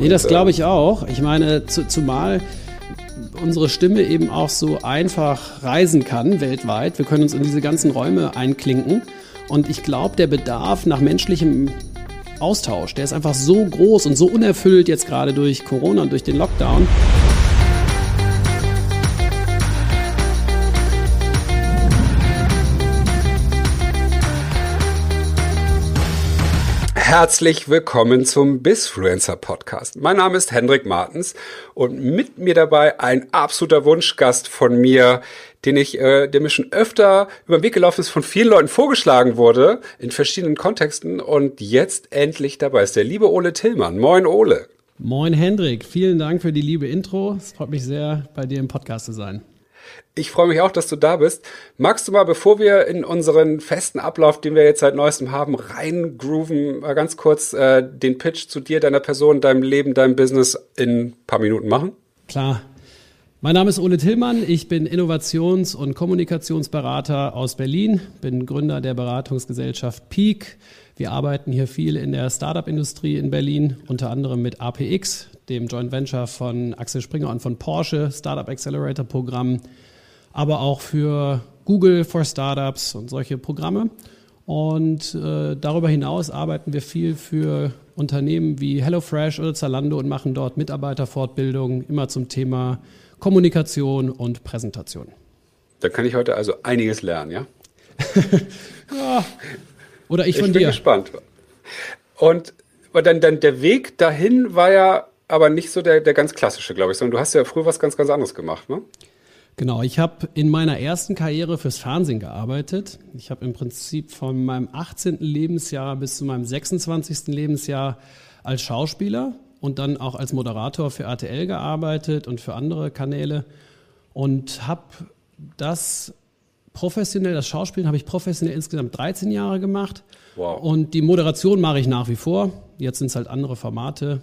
Nee, das glaube ich auch. Ich meine, zu, zumal unsere Stimme eben auch so einfach reisen kann weltweit. Wir können uns in diese ganzen Räume einklinken. Und ich glaube, der Bedarf nach menschlichem Austausch, der ist einfach so groß und so unerfüllt jetzt gerade durch Corona und durch den Lockdown. Herzlich willkommen zum Bisfluencer Podcast. Mein Name ist Hendrik Martens und mit mir dabei ein absoluter Wunschgast von mir, den ich, äh, der mir schon öfter über den Weg gelaufen ist, von vielen Leuten vorgeschlagen wurde, in verschiedenen Kontexten und jetzt endlich dabei ist der liebe Ole Tillmann. Moin Ole. Moin Hendrik, vielen Dank für die liebe Intro. Es freut mich sehr, bei dir im Podcast zu sein. Ich freue mich auch, dass du da bist. Magst du mal, bevor wir in unseren festen Ablauf, den wir jetzt seit neuestem haben, reingrooven, mal ganz kurz äh, den Pitch zu dir, deiner Person, deinem Leben, deinem Business in ein paar Minuten machen? Klar. Mein Name ist Ole Tillmann. Ich bin Innovations- und Kommunikationsberater aus Berlin, bin Gründer der Beratungsgesellschaft Peak. Wir arbeiten hier viel in der Startup-Industrie in Berlin, unter anderem mit APX, dem Joint Venture von Axel Springer und von Porsche, Startup Accelerator Programm aber auch für Google for Startups und solche Programme. Und äh, darüber hinaus arbeiten wir viel für Unternehmen wie HelloFresh oder Zalando und machen dort Mitarbeiterfortbildung immer zum Thema Kommunikation und Präsentation. Da kann ich heute also einiges lernen, ja? ja. Oder ich von ich dir. Ich bin gespannt. Und dann, dann der Weg dahin war ja aber nicht so der, der ganz klassische, glaube ich, sondern du hast ja früher was ganz, ganz anderes gemacht, ne? Genau, ich habe in meiner ersten Karriere fürs Fernsehen gearbeitet. Ich habe im Prinzip von meinem 18. Lebensjahr bis zu meinem 26. Lebensjahr als Schauspieler und dann auch als Moderator für RTL gearbeitet und für andere Kanäle und habe das professionell, das Schauspielen habe ich professionell insgesamt 13 Jahre gemacht. Wow. Und die Moderation mache ich nach wie vor. Jetzt sind es halt andere Formate.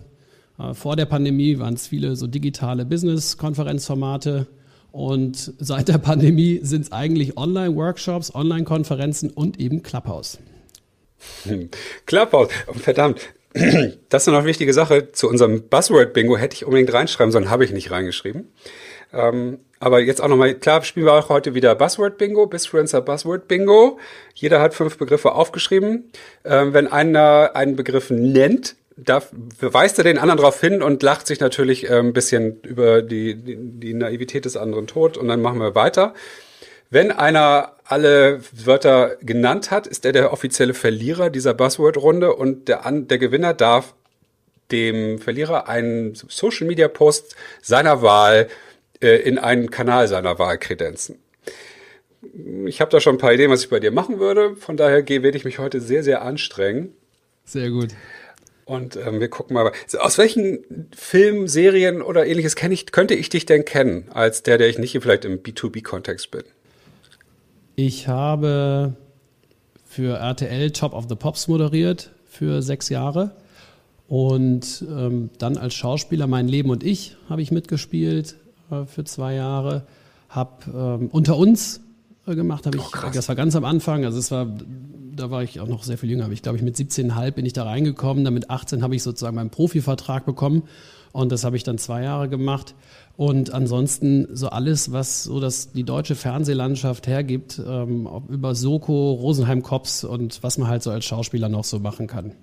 Äh, vor der Pandemie waren es viele so digitale Business-Konferenzformate. Und seit der Pandemie sind es eigentlich Online-Workshops, Online-Konferenzen und eben Clubhouse. Clubhouse, verdammt. Das ist noch eine wichtige Sache. Zu unserem Buzzword-Bingo hätte ich unbedingt reinschreiben sollen, habe ich nicht reingeschrieben. Ähm, aber jetzt auch nochmal, klar, spielen wir auch heute wieder Buzzword-Bingo, Bisfluencer Buzzword-Bingo. Jeder hat fünf Begriffe aufgeschrieben. Ähm, wenn einer einen Begriff nennt, da verweist er den anderen darauf hin und lacht sich natürlich äh, ein bisschen über die, die, die Naivität des anderen tot und dann machen wir weiter. Wenn einer alle Wörter genannt hat, ist er der offizielle Verlierer dieser Buzzword-Runde und der, der Gewinner darf dem Verlierer einen Social-Media-Post seiner Wahl äh, in einen Kanal seiner Wahl kredenzen. Ich habe da schon ein paar Ideen, was ich bei dir machen würde. Von daher werde ich mich heute sehr, sehr anstrengen. Sehr gut. Und ähm, wir gucken mal. Aus welchen Filmen, Serien oder ähnliches kenne ich, könnte ich dich denn kennen, als der, der ich nicht vielleicht im B2B-Kontext bin? Ich habe für RTL Top of the Pops moderiert für sechs Jahre. Und ähm, dann als Schauspieler Mein Leben und ich habe ich mitgespielt äh, für zwei Jahre. Habe ähm, unter uns gemacht, habe ich, oh, das war ganz am Anfang, also es war da war ich auch noch sehr viel jünger, aber ich glaube, ich mit 17,5 bin ich da reingekommen. Dann mit 18 habe ich sozusagen meinen Profivertrag bekommen und das habe ich dann zwei Jahre gemacht. Und ansonsten so alles, was so das die deutsche Fernsehlandschaft hergibt, ähm, über Soko, Rosenheim Cops und was man halt so als Schauspieler noch so machen kann.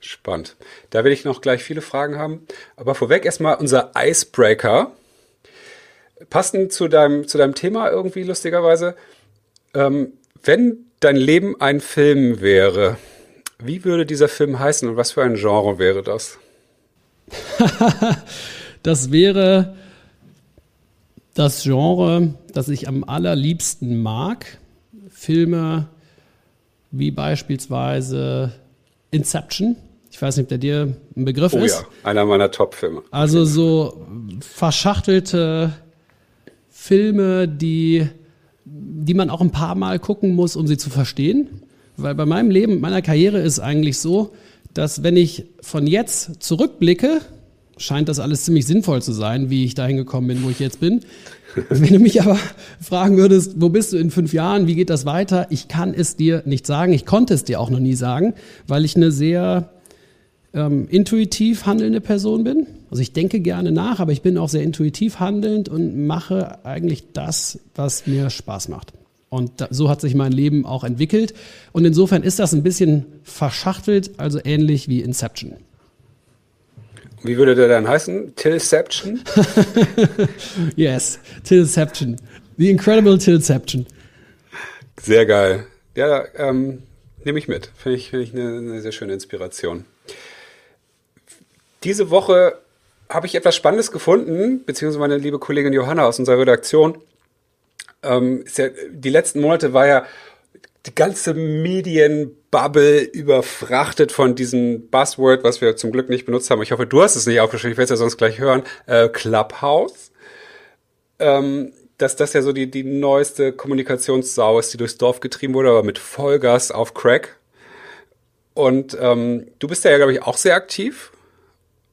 Spannend. Da will ich noch gleich viele Fragen haben. Aber vorweg erstmal unser Icebreaker. Passend zu deinem, zu deinem Thema irgendwie lustigerweise. Ähm, wenn dein Leben ein Film wäre, wie würde dieser Film heißen und was für ein Genre wäre das? das wäre das Genre, das ich am allerliebsten mag. Filme wie beispielsweise Inception. Ich weiß nicht, ob der dir ein Begriff oh, ist. Ja, einer meiner Top-Filme. Also so verschachtelte Filme, die die man auch ein paar Mal gucken muss, um sie zu verstehen. Weil bei meinem Leben, meiner Karriere ist eigentlich so, dass wenn ich von jetzt zurückblicke, scheint das alles ziemlich sinnvoll zu sein, wie ich dahin gekommen bin, wo ich jetzt bin. Wenn du mich aber fragen würdest, wo bist du in fünf Jahren, wie geht das weiter? Ich kann es dir nicht sagen. Ich konnte es dir auch noch nie sagen, weil ich eine sehr ähm, intuitiv handelnde Person bin. Also ich denke gerne nach, aber ich bin auch sehr intuitiv handelnd und mache eigentlich das, was mir Spaß macht. Und da, so hat sich mein Leben auch entwickelt. Und insofern ist das ein bisschen verschachtelt, also ähnlich wie Inception. Wie würde der dann heißen? Tillception? yes, Tillception. The Incredible Tillception. Sehr geil. Ja, ähm, nehme ich mit. Finde ich, find ich eine, eine sehr schöne Inspiration. Diese Woche habe ich etwas Spannendes gefunden, beziehungsweise meine liebe Kollegin Johanna aus unserer Redaktion. Ähm, ja, die letzten Monate war ja die ganze Medienbubble überfrachtet von diesem Buzzword, was wir zum Glück nicht benutzt haben. Ich hoffe, du hast es nicht aufgeschrieben, ich werde es ja sonst gleich hören. Äh, Clubhouse. Ähm, dass das ja so die, die neueste Kommunikationssau ist, die durchs Dorf getrieben wurde, aber mit Vollgas auf Crack. Und ähm, du bist ja, glaube ich, auch sehr aktiv.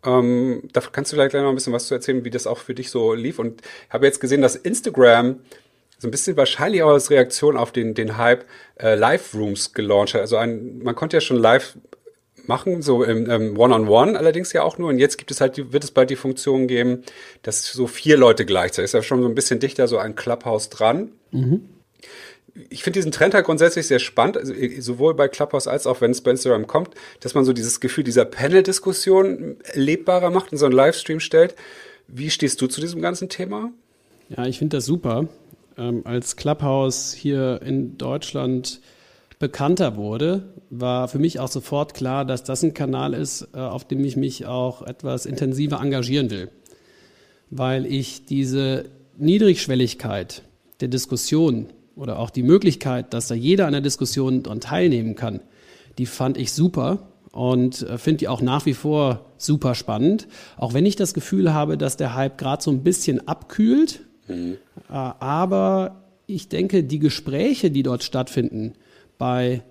Ähm, da kannst du vielleicht gleich noch ein bisschen was zu erzählen, wie das auch für dich so lief. Und ich habe jetzt gesehen, dass Instagram so ein bisschen wahrscheinlich auch als Reaktion auf den, den Hype äh, Live-Rooms gelauncht hat. Also ein, man konnte ja schon live machen, so im ähm, One-on-One -on -One allerdings ja auch nur. Und jetzt gibt es halt, wird es bald die Funktion geben, dass so vier Leute gleichzeitig, ist ja schon so ein bisschen dichter so ein Clubhouse dran. Mhm. Ich finde diesen Trend halt grundsätzlich sehr spannend, also äh, sowohl bei Clubhouse als auch wenn es bei Instagram kommt, dass man so dieses Gefühl dieser Panel-Diskussion lebbarer macht und so einen Livestream stellt. Wie stehst du zu diesem ganzen Thema? Ja, ich finde das super. Ähm, als Clubhouse hier in Deutschland bekannter wurde, war für mich auch sofort klar, dass das ein Kanal ist, äh, auf dem ich mich auch etwas intensiver engagieren will. Weil ich diese Niedrigschwelligkeit der Diskussion oder auch die Möglichkeit, dass da jeder an der Diskussion daran teilnehmen kann, die fand ich super und äh, finde die auch nach wie vor super spannend. Auch wenn ich das Gefühl habe, dass der Hype gerade so ein bisschen abkühlt. Mhm. Äh, aber ich denke, die Gespräche, die dort stattfinden, bei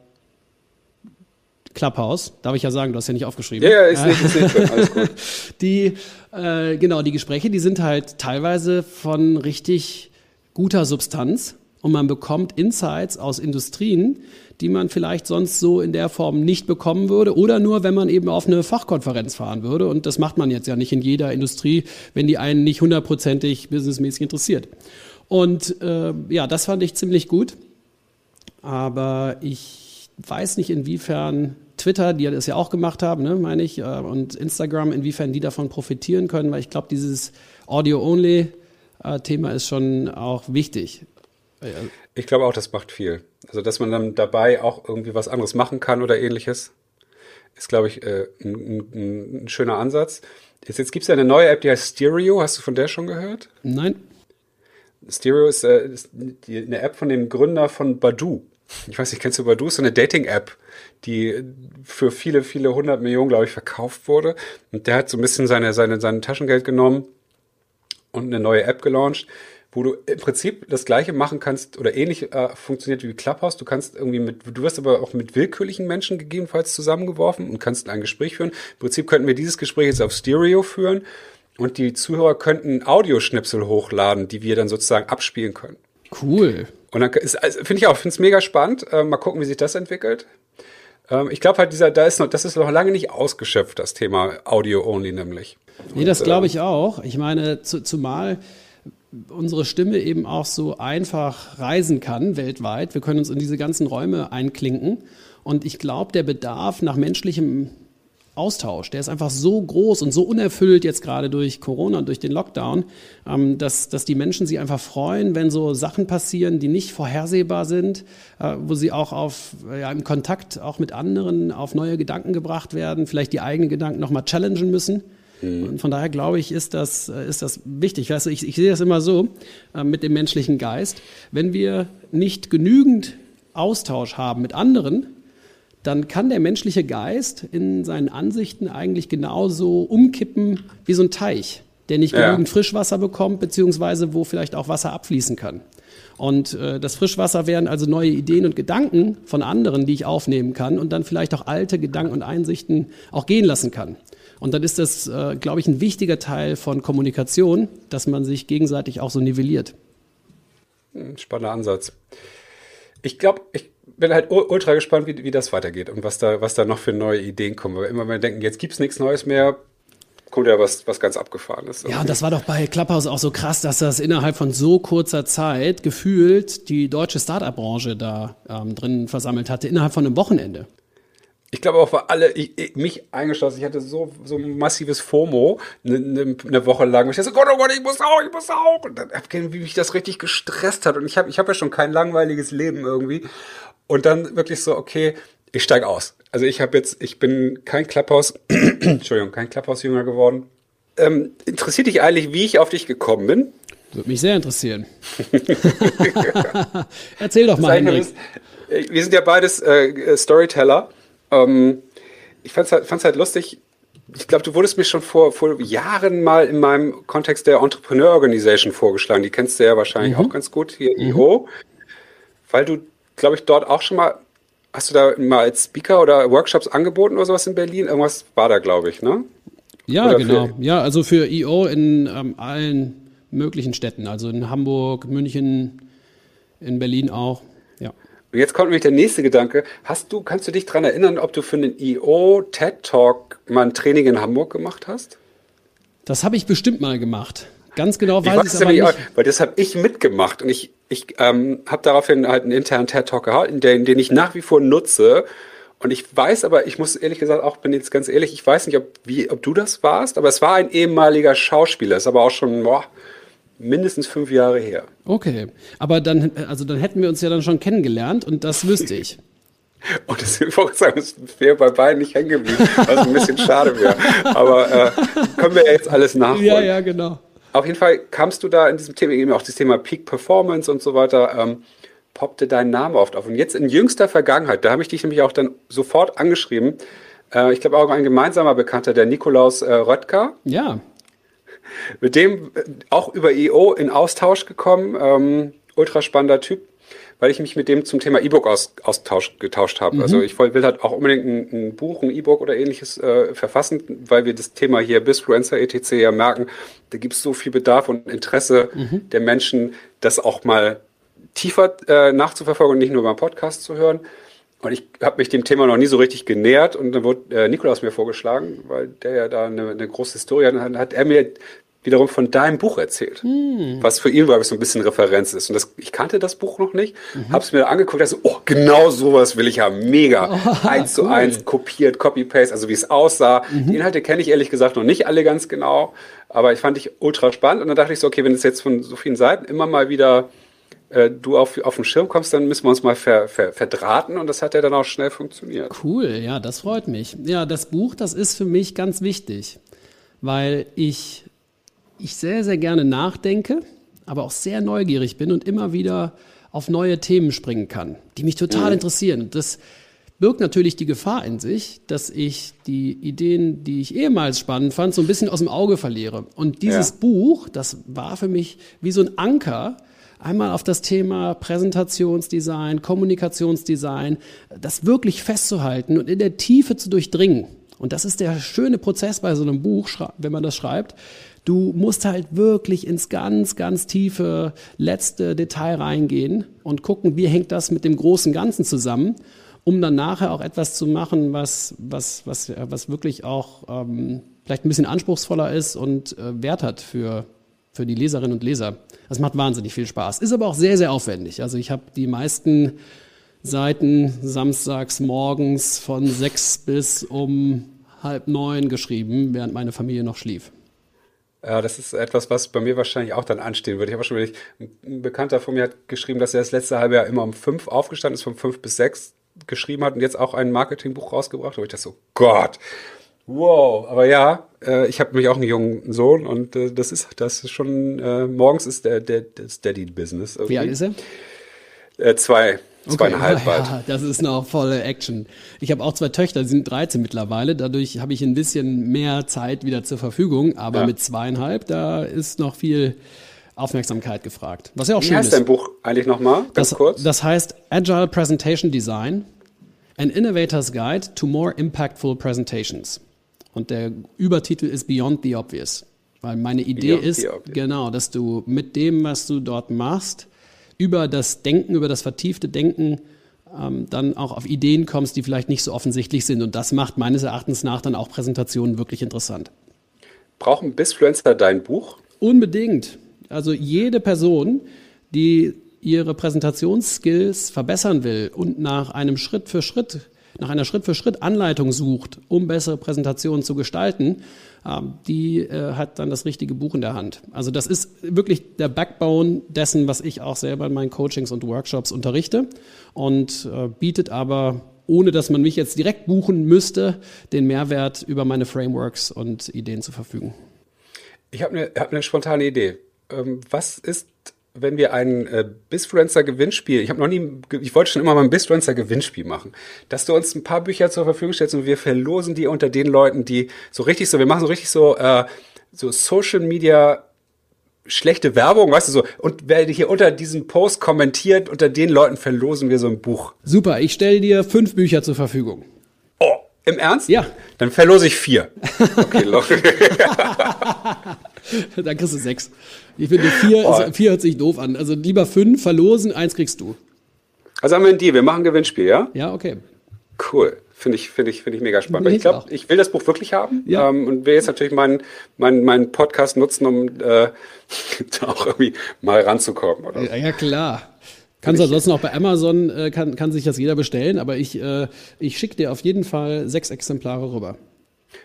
Clubhouse, darf ich ja sagen, du hast ja nicht aufgeschrieben. Ja, ja ist nicht, ist nicht alles gut. Die, äh, genau, die Gespräche, die sind halt teilweise von richtig guter Substanz und man bekommt Insights aus Industrien, die man vielleicht sonst so in der Form nicht bekommen würde oder nur, wenn man eben auf eine Fachkonferenz fahren würde. Und das macht man jetzt ja nicht in jeder Industrie, wenn die einen nicht hundertprozentig businessmäßig interessiert. Und äh, ja, das fand ich ziemlich gut. Aber ich weiß nicht, inwiefern Twitter, die das ja auch gemacht haben, ne, meine ich, äh, und Instagram, inwiefern die davon profitieren können, weil ich glaube, dieses Audio-Only-Thema ist schon auch wichtig. Ich glaube auch, das macht viel. Also, dass man dann dabei auch irgendwie was anderes machen kann oder ähnliches, ist, glaube ich, äh, ein, ein, ein, schöner Ansatz. Jetzt, jetzt gibt es ja eine neue App, die heißt Stereo. Hast du von der schon gehört? Nein. Stereo ist, äh, ist die, eine App von dem Gründer von Badu ich weiß nicht, kennst du Badu? So eine Dating-App, die für viele, viele hundert Millionen, glaube ich, verkauft wurde. Und der hat so ein bisschen seine, seine, sein Taschengeld genommen und eine neue App gelauncht, wo du im Prinzip das Gleiche machen kannst oder ähnlich äh, funktioniert wie Clubhouse. Du kannst irgendwie mit, du wirst aber auch mit willkürlichen Menschen gegebenenfalls zusammengeworfen und kannst ein Gespräch führen. Im Prinzip könnten wir dieses Gespräch jetzt auf Stereo führen und die Zuhörer könnten Audioschnipsel hochladen, die wir dann sozusagen abspielen können. Cool. Und dann also, finde ich auch, finde es mega spannend. Äh, mal gucken, wie sich das entwickelt. Ähm, ich glaube halt, dieser, da ist noch, das ist noch lange nicht ausgeschöpft, das Thema Audio-Only nämlich. Nee, das glaube ich auch. Ich meine, zu, zumal unsere Stimme eben auch so einfach reisen kann weltweit. Wir können uns in diese ganzen Räume einklinken. Und ich glaube, der Bedarf nach menschlichem Austausch, der ist einfach so groß und so unerfüllt jetzt gerade durch Corona und durch den Lockdown, ähm, dass, dass die Menschen sich einfach freuen, wenn so Sachen passieren, die nicht vorhersehbar sind, äh, wo sie auch auf, ja, im Kontakt auch mit anderen auf neue Gedanken gebracht werden, vielleicht die eigenen Gedanken nochmal challengen müssen. Mhm. Und von daher glaube ich, ist das, äh, ist das wichtig. Weißt du, ich, ich sehe das immer so äh, mit dem menschlichen Geist. Wenn wir nicht genügend Austausch haben mit anderen, dann kann der menschliche Geist in seinen Ansichten eigentlich genauso umkippen wie so ein Teich, der nicht ja. genügend Frischwasser bekommt, beziehungsweise wo vielleicht auch Wasser abfließen kann. Und äh, das Frischwasser wären also neue Ideen und Gedanken von anderen, die ich aufnehmen kann und dann vielleicht auch alte Gedanken und Einsichten auch gehen lassen kann. Und dann ist das, äh, glaube ich, ein wichtiger Teil von Kommunikation, dass man sich gegenseitig auch so nivelliert. Hm, spannender Ansatz. ich glaube, ich bin halt ultra gespannt, wie, wie das weitergeht und was da, was da noch für neue Ideen kommen. Weil immer wir denken, jetzt gibt's nichts Neues mehr, kommt ja was, was ganz abgefahrenes. Ja, und das war doch bei Clubhouse auch so krass, dass das innerhalb von so kurzer Zeit gefühlt die deutsche Startup-Branche da ähm, drin versammelt hatte, innerhalb von einem Wochenende. Ich glaube auch für alle, ich, ich, mich eingeschlossen, ich hatte so, so ein massives FOMO eine, eine, eine Woche lang. Ich dachte so, Gott, oh Gott, ich muss auch, ich muss auch. Und dann, wie mich das richtig gestresst hat. Und ich habe ich hab ja schon kein langweiliges Leben irgendwie. Und dann wirklich so, okay, ich steige aus. Also ich habe jetzt, ich bin kein Clubhouse, Entschuldigung, kein Clubhouse-Jünger geworden. Ähm, interessiert dich eigentlich, wie ich auf dich gekommen bin? Würde mich sehr interessieren. Erzähl doch mal, Henrik. Wir sind ja beides äh, Storyteller. Ähm, ich fand es halt, fand's halt lustig. Ich glaube, du wurdest mir schon vor, vor Jahren mal in meinem Kontext der Entrepreneur Organization vorgeschlagen. Die kennst du ja wahrscheinlich mhm. auch ganz gut, hier mhm. IO. Weil du, glaube ich, dort auch schon mal, hast du da mal als Speaker oder Workshops angeboten oder sowas in Berlin? Irgendwas war da, glaube ich, ne? Ja, oder genau. Ja, also für IO in ähm, allen möglichen Städten. Also in Hamburg, München, in Berlin auch. Und jetzt kommt nämlich der nächste Gedanke. Hast du, kannst du dich daran erinnern, ob du für den EO TED Talk mal ein Training in Hamburg gemacht hast? Das habe ich bestimmt mal gemacht. Ganz genau weiß ich es aber nicht. Auch, weil das habe ich mitgemacht und ich, ich ähm, habe daraufhin halt einen internen TED Talk gehalten, den, den ich nach wie vor nutze. Und ich weiß aber, ich muss ehrlich gesagt auch, bin jetzt ganz ehrlich, ich weiß nicht, ob, wie, ob du das warst, aber es war ein ehemaliger Schauspieler, ist aber auch schon, boah, mindestens fünf Jahre her. Okay, aber dann, also dann hätten wir uns ja dann schon kennengelernt und das wüsste ich. Und das wäre bei beiden nicht hängen geblieben, was ein bisschen schade wäre. Aber äh, können wir ja jetzt alles nachholen. Ja, ja, genau. Auf jeden Fall kamst du da in diesem Thema, eben auch das Thema Peak Performance und so weiter, ähm, poppte dein Name oft auf. Und jetzt in jüngster Vergangenheit, da habe ich dich nämlich auch dann sofort angeschrieben, äh, ich glaube auch ein gemeinsamer Bekannter, der Nikolaus äh, Röttger. Ja mit dem äh, auch über EO in Austausch gekommen. Ähm, ultra spannender Typ, weil ich mich mit dem zum Thema E-Book aus, Austausch, getauscht habe. Mhm. Also ich will halt auch unbedingt ein, ein Buch, ein E-Book oder ähnliches äh, verfassen, weil wir das Thema hier Bisfluencer etc. ja merken, da gibt es so viel Bedarf und Interesse mhm. der Menschen, das auch mal tiefer äh, nachzuverfolgen und nicht nur beim Podcast zu hören. Und ich habe mich dem Thema noch nie so richtig genähert und dann wurde äh, Nikolaus mir vorgeschlagen, weil der ja da eine, eine große Historie hat, dann hat er mir wiederum von deinem Buch erzählt, hm. was für ihn, glaube ich, so ein bisschen Referenz ist. Und das, ich kannte das Buch noch nicht, mhm. habe es mir angeguckt, also, oh, genau sowas will ich haben, mega, oh, eins cool. zu eins, kopiert, Copy-Paste, also wie es aussah. Mhm. Die Inhalte kenne ich ehrlich gesagt noch nicht alle ganz genau, aber ich fand ich ultra spannend und dann dachte ich so, okay, wenn es jetzt von so vielen Seiten immer mal wieder äh, du auf, auf den Schirm kommst, dann müssen wir uns mal ver, ver, verdrahten und das hat ja dann auch schnell funktioniert. Cool, ja, das freut mich. Ja, das Buch, das ist für mich ganz wichtig, weil ich, ich sehr, sehr gerne nachdenke, aber auch sehr neugierig bin und immer wieder auf neue Themen springen kann, die mich total mhm. interessieren. Das birgt natürlich die Gefahr in sich, dass ich die Ideen, die ich ehemals spannend fand, so ein bisschen aus dem Auge verliere. Und dieses ja. Buch, das war für mich wie so ein Anker, einmal auf das Thema Präsentationsdesign, Kommunikationsdesign, das wirklich festzuhalten und in der Tiefe zu durchdringen. Und das ist der schöne Prozess bei so einem Buch, wenn man das schreibt. Du musst halt wirklich ins ganz, ganz tiefe letzte Detail reingehen und gucken, wie hängt das mit dem großen Ganzen zusammen, um dann nachher auch etwas zu machen, was, was, was, was wirklich auch ähm, vielleicht ein bisschen anspruchsvoller ist und äh, Wert hat für, für die Leserinnen und Leser. Das macht wahnsinnig viel Spaß. Ist aber auch sehr, sehr aufwendig. Also ich habe die meisten Seiten samstags morgens von sechs bis um halb neun geschrieben, während meine Familie noch schlief. Ja, das ist etwas, was bei mir wahrscheinlich auch dann anstehen würde. Ich habe schon wirklich, ein Bekannter von mir hat geschrieben, dass er das letzte halbe Jahr immer um fünf aufgestanden ist, von fünf bis sechs geschrieben hat und jetzt auch ein Marketingbuch rausgebracht. Und ich dachte so, Gott, Wow, aber ja, äh, ich habe mich auch einen jungen Sohn und äh, das ist das ist schon äh, morgens ist der der das Daddy Business. Irgendwie. Wie alt ist er? Zwei. Zweieinhalb okay. bald. Ja, das ist noch volle Action. Ich habe auch zwei Töchter, die sind 13 mittlerweile. Dadurch habe ich ein bisschen mehr Zeit wieder zur Verfügung. Aber ja. mit zweieinhalb, da ist noch viel Aufmerksamkeit gefragt. Was ja auch Wie schön heißt ist. dein Buch eigentlich nochmal? Ganz das, kurz. Das heißt Agile Presentation Design. An Innovator's Guide to More Impactful Presentations. Und der Übertitel ist Beyond the Obvious. Weil meine Idee Beyond ist, genau, dass du mit dem, was du dort machst, über das Denken, über das vertiefte Denken ähm, dann auch auf Ideen kommst, die vielleicht nicht so offensichtlich sind. Und das macht meines Erachtens nach dann auch Präsentationen wirklich interessant. Brauchen Bisfluencer dein Buch? Unbedingt. Also jede Person, die ihre Präsentationsskills verbessern will und nach einem Schritt für Schritt, nach einer Schritt für Schritt Anleitung sucht, um bessere Präsentationen zu gestalten, die äh, hat dann das richtige Buch in der Hand. Also das ist wirklich der Backbone dessen, was ich auch selber in meinen Coachings und Workshops unterrichte und äh, bietet aber ohne dass man mich jetzt direkt buchen müsste, den Mehrwert über meine Frameworks und Ideen zur Verfügung. Ich habe eine hab ne spontane Idee. Ähm, was ist wenn wir ein äh, Bisfluencer-Gewinnspiel, ich habe noch nie, ich wollte schon immer mal ein Bisfluencer-Gewinnspiel machen, dass du uns ein paar Bücher zur Verfügung stellst und wir verlosen die unter den Leuten, die so richtig so, wir machen so richtig so, äh, so Social Media schlechte Werbung, weißt du so, und wer hier unter diesem Post kommentiert, unter den Leuten verlosen wir so ein Buch. Super, ich stelle dir fünf Bücher zur Verfügung. Oh, im Ernst? Ja. Dann verlose ich vier. Okay, Dann kriegst du sechs. Ich finde, vier, oh. vier hört sich doof an. Also lieber fünf verlosen, eins kriegst du. Also haben wir ein Deal, wir machen ein Gewinnspiel, ja? Ja, okay. Cool. Finde ich, finde ich, finde ich mega spannend. Ich glaube, ich will das Buch wirklich haben ja. ähm, und will jetzt natürlich meinen, meinen, meinen Podcast nutzen, um äh, da auch irgendwie mal ranzukommen. Oder? Ja, ja, klar. Kannst du ansonsten auch bei Amazon, äh, kann, kann sich das jeder bestellen, aber ich, äh, ich schicke dir auf jeden Fall sechs Exemplare rüber.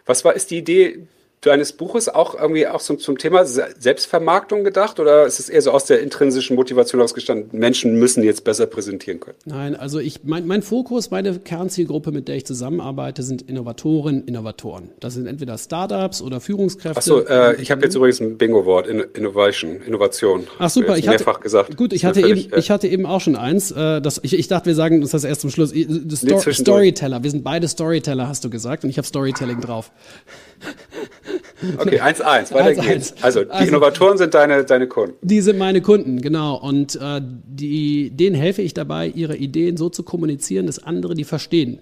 Was war, ist die Idee deines Buches auch irgendwie auch zum, zum Thema Selbstvermarktung gedacht oder ist es eher so aus der intrinsischen Motivation ausgestanden, Menschen müssen jetzt besser präsentieren können? Nein, also ich, mein, mein Fokus, meine Kernzielgruppe, mit der ich zusammenarbeite, sind Innovatoren, Innovatoren. Das sind entweder Startups oder Führungskräfte. Achso, äh, ich habe jetzt übrigens ein Bingo-Wort, Innovation, Innovation. Ach super, ich hatte, mehrfach gesagt. Gut, ich hatte, völlig, eben, äh, ich hatte eben auch schon eins. Äh, das, ich, ich dachte, wir sagen das erst zum Schluss. Sto nee, Storyteller, wir sind beide Storyteller, hast du gesagt, und ich habe Storytelling drauf. Okay, 1-1, weiter 1, geht's. Also, die also, Innovatoren sind deine, deine Kunden. Die sind meine Kunden, genau. Und äh, die, denen helfe ich dabei, ihre Ideen so zu kommunizieren, dass andere die verstehen.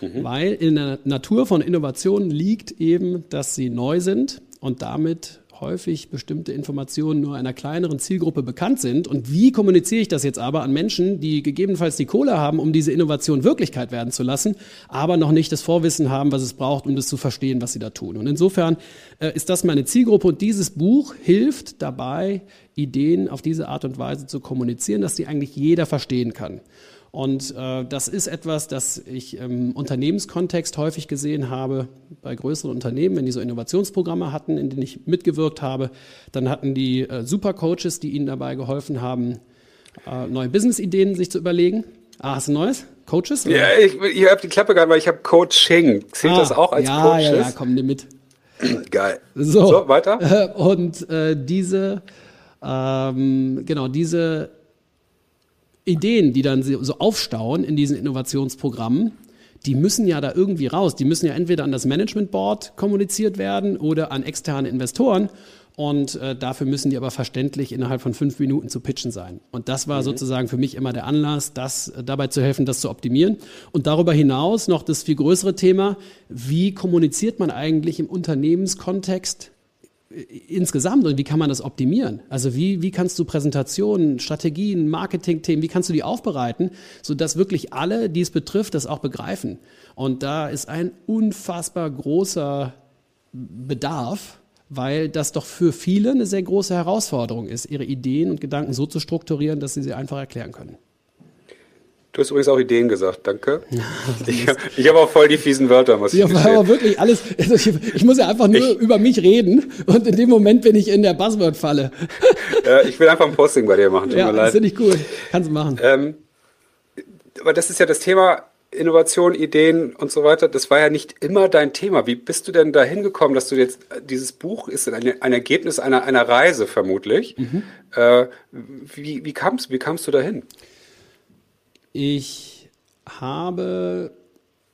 Mhm. Weil in der Natur von Innovationen liegt eben, dass sie neu sind und damit häufig bestimmte Informationen nur einer kleineren Zielgruppe bekannt sind. Und wie kommuniziere ich das jetzt aber an Menschen, die gegebenenfalls die Kohle haben, um diese Innovation Wirklichkeit werden zu lassen, aber noch nicht das Vorwissen haben, was es braucht, um das zu verstehen, was sie da tun. Und insofern äh, ist das meine Zielgruppe und dieses Buch hilft dabei, Ideen auf diese Art und Weise zu kommunizieren, dass sie eigentlich jeder verstehen kann. Und äh, das ist etwas, das ich im Unternehmenskontext häufig gesehen habe bei größeren Unternehmen, wenn die so Innovationsprogramme hatten, in denen ich mitgewirkt habe, dann hatten die äh, Supercoaches, die ihnen dabei geholfen haben, äh, neue Business-Ideen sich zu überlegen. Ah, hast du ein neues? Coaches? Oder? Ja, ich, ich habe die Klappe gehabt, weil ich habe Coaching. Zählt ah, das auch als ja, Coaches? Ja, ja, komm, nimm mit. Geil. So, so weiter. Und äh, diese, ähm, genau, diese Ideen, die dann so aufstauen in diesen Innovationsprogrammen, die müssen ja da irgendwie raus. Die müssen ja entweder an das Management Board kommuniziert werden oder an externe Investoren. Und äh, dafür müssen die aber verständlich innerhalb von fünf Minuten zu pitchen sein. Und das war mhm. sozusagen für mich immer der Anlass, das äh, dabei zu helfen, das zu optimieren. Und darüber hinaus noch das viel größere Thema, wie kommuniziert man eigentlich im Unternehmenskontext insgesamt und wie kann man das optimieren? Also wie, wie kannst du Präsentationen, Strategien, Marketingthemen, wie kannst du die aufbereiten, sodass wirklich alle, die es betrifft, das auch begreifen? Und da ist ein unfassbar großer Bedarf, weil das doch für viele eine sehr große Herausforderung ist, ihre Ideen und Gedanken so zu strukturieren, dass sie sie einfach erklären können. Du hast übrigens auch Ideen gesagt, danke. ich, ich habe auch voll die fiesen Wörter, muss ich sagen. aber wirklich alles. Also ich, ich, muss ja einfach nur ich, über mich reden und in dem Moment bin ich in der Buzzword-Falle. äh, ich will einfach ein Posting bei dir machen, tut ja, mir leid. Das finde ich cool. Kannst du machen. Ähm, aber das ist ja das Thema Innovation, Ideen und so weiter. Das war ja nicht immer dein Thema. Wie bist du denn da hingekommen, dass du jetzt dieses Buch ist ein, ein Ergebnis einer, einer Reise vermutlich. Mhm. Äh, wie, wie kamst wie kamst du dahin? Ich habe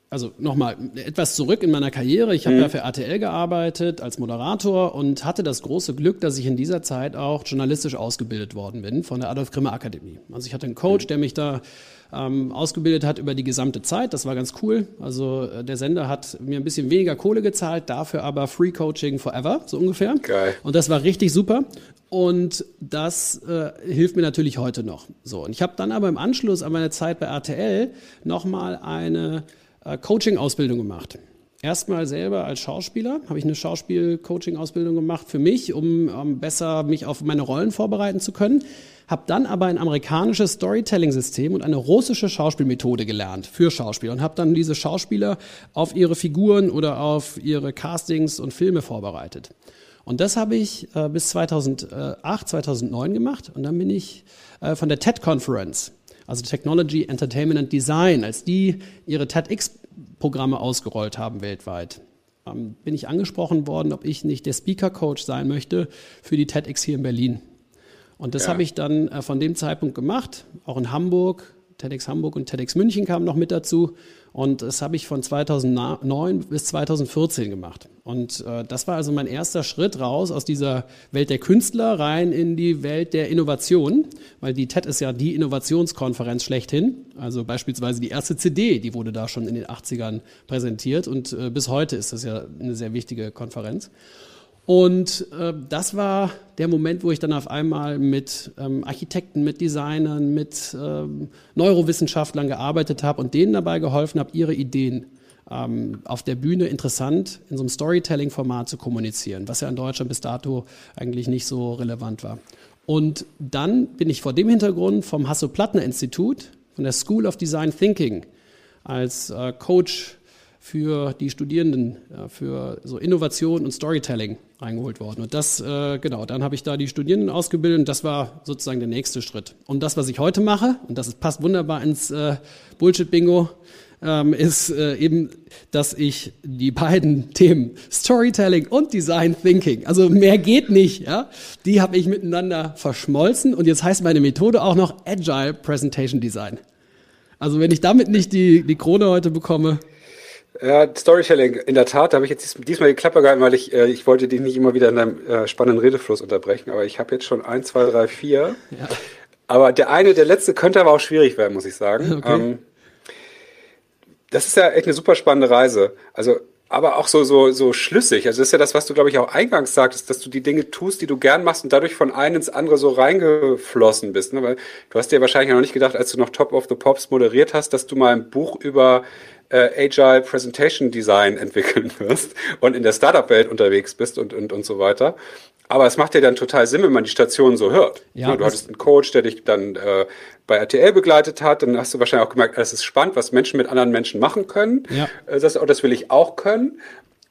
also nochmal etwas zurück in meiner Karriere. Ich habe mhm. ja für RTL gearbeitet als Moderator und hatte das große Glück, dass ich in dieser Zeit auch journalistisch ausgebildet worden bin von der Adolf Grimme Akademie. Also ich hatte einen Coach, mhm. der mich da ähm, ausgebildet hat über die gesamte Zeit. Das war ganz cool. Also äh, der Sender hat mir ein bisschen weniger Kohle gezahlt, dafür aber Free Coaching Forever, so ungefähr. Geil. Und das war richtig super. Und das äh, hilft mir natürlich heute noch. So, und ich habe dann aber im Anschluss an meine Zeit bei RTL nochmal eine äh, Coaching-Ausbildung gemacht. Erstmal selber als Schauspieler habe ich eine Schauspiel-Coaching-Ausbildung gemacht für mich, um, um besser mich auf meine Rollen vorbereiten zu können. Habe dann aber ein amerikanisches Storytelling-System und eine russische Schauspielmethode gelernt für Schauspieler und habe dann diese Schauspieler auf ihre Figuren oder auf ihre Castings und Filme vorbereitet. Und das habe ich äh, bis 2008, 2009 gemacht und dann bin ich äh, von der TED Conference also Technology, Entertainment and Design, als die ihre TEDx-Programme ausgerollt haben weltweit, ähm, bin ich angesprochen worden, ob ich nicht der Speaker-Coach sein möchte für die TEDx hier in Berlin. Und das ja. habe ich dann äh, von dem Zeitpunkt gemacht, auch in Hamburg, TEDx Hamburg und TEDx München kamen noch mit dazu. Und das habe ich von 2009 bis 2014 gemacht. Und äh, das war also mein erster Schritt raus aus dieser Welt der Künstler rein in die Welt der Innovation, weil die TED ist ja die Innovationskonferenz schlechthin. Also beispielsweise die erste CD, die wurde da schon in den 80ern präsentiert und äh, bis heute ist das ja eine sehr wichtige Konferenz. Und äh, das war der Moment, wo ich dann auf einmal mit ähm, Architekten, mit Designern, mit ähm, Neurowissenschaftlern gearbeitet habe und denen dabei geholfen habe, ihre Ideen ähm, auf der Bühne interessant in so einem Storytelling-Format zu kommunizieren, was ja in Deutschland bis dato eigentlich nicht so relevant war. Und dann bin ich vor dem Hintergrund vom Hasso-Plattner-Institut, von der School of Design Thinking, als äh, Coach für die Studierenden, ja, für so Innovation und Storytelling reingeholt worden. Und das, äh, genau, dann habe ich da die Studierenden ausgebildet und das war sozusagen der nächste Schritt. Und das, was ich heute mache, und das passt wunderbar ins äh, Bullshit-Bingo, ähm, ist äh, eben, dass ich die beiden Themen Storytelling und Design Thinking, also mehr geht nicht, ja, die habe ich miteinander verschmolzen und jetzt heißt meine Methode auch noch Agile Presentation Design. Also wenn ich damit nicht die, die Krone heute bekomme, ja, Storytelling, in der Tat, da habe ich jetzt diesmal die Klappe gehalten, weil ich, äh, ich wollte dich nicht immer wieder in deinem äh, spannenden Redefluss unterbrechen, aber ich habe jetzt schon eins, zwei, drei, vier. Ja. Aber der eine, der letzte könnte aber auch schwierig werden, muss ich sagen. Okay. Ähm, das ist ja echt eine super spannende Reise. Also, aber auch so, so, so schlüssig. Also das ist ja das, was du, glaube ich, auch eingangs sagtest, dass du die Dinge tust, die du gern machst und dadurch von einem ins andere so reingeflossen bist. Ne? Weil du hast dir wahrscheinlich noch nicht gedacht, als du noch Top of the Pops moderiert hast, dass du mal ein Buch über äh, Agile Presentation Design entwickeln wirst und in der Startup-Welt unterwegs bist und, und, und so weiter. Aber es macht ja dann total Sinn, wenn man die Station so hört. Ja, du hattest einen Coach, der dich dann äh, bei RTL begleitet hat, dann hast du wahrscheinlich auch gemerkt, es ist spannend, was Menschen mit anderen Menschen machen können. Ja. Äh, das, das will ich auch können.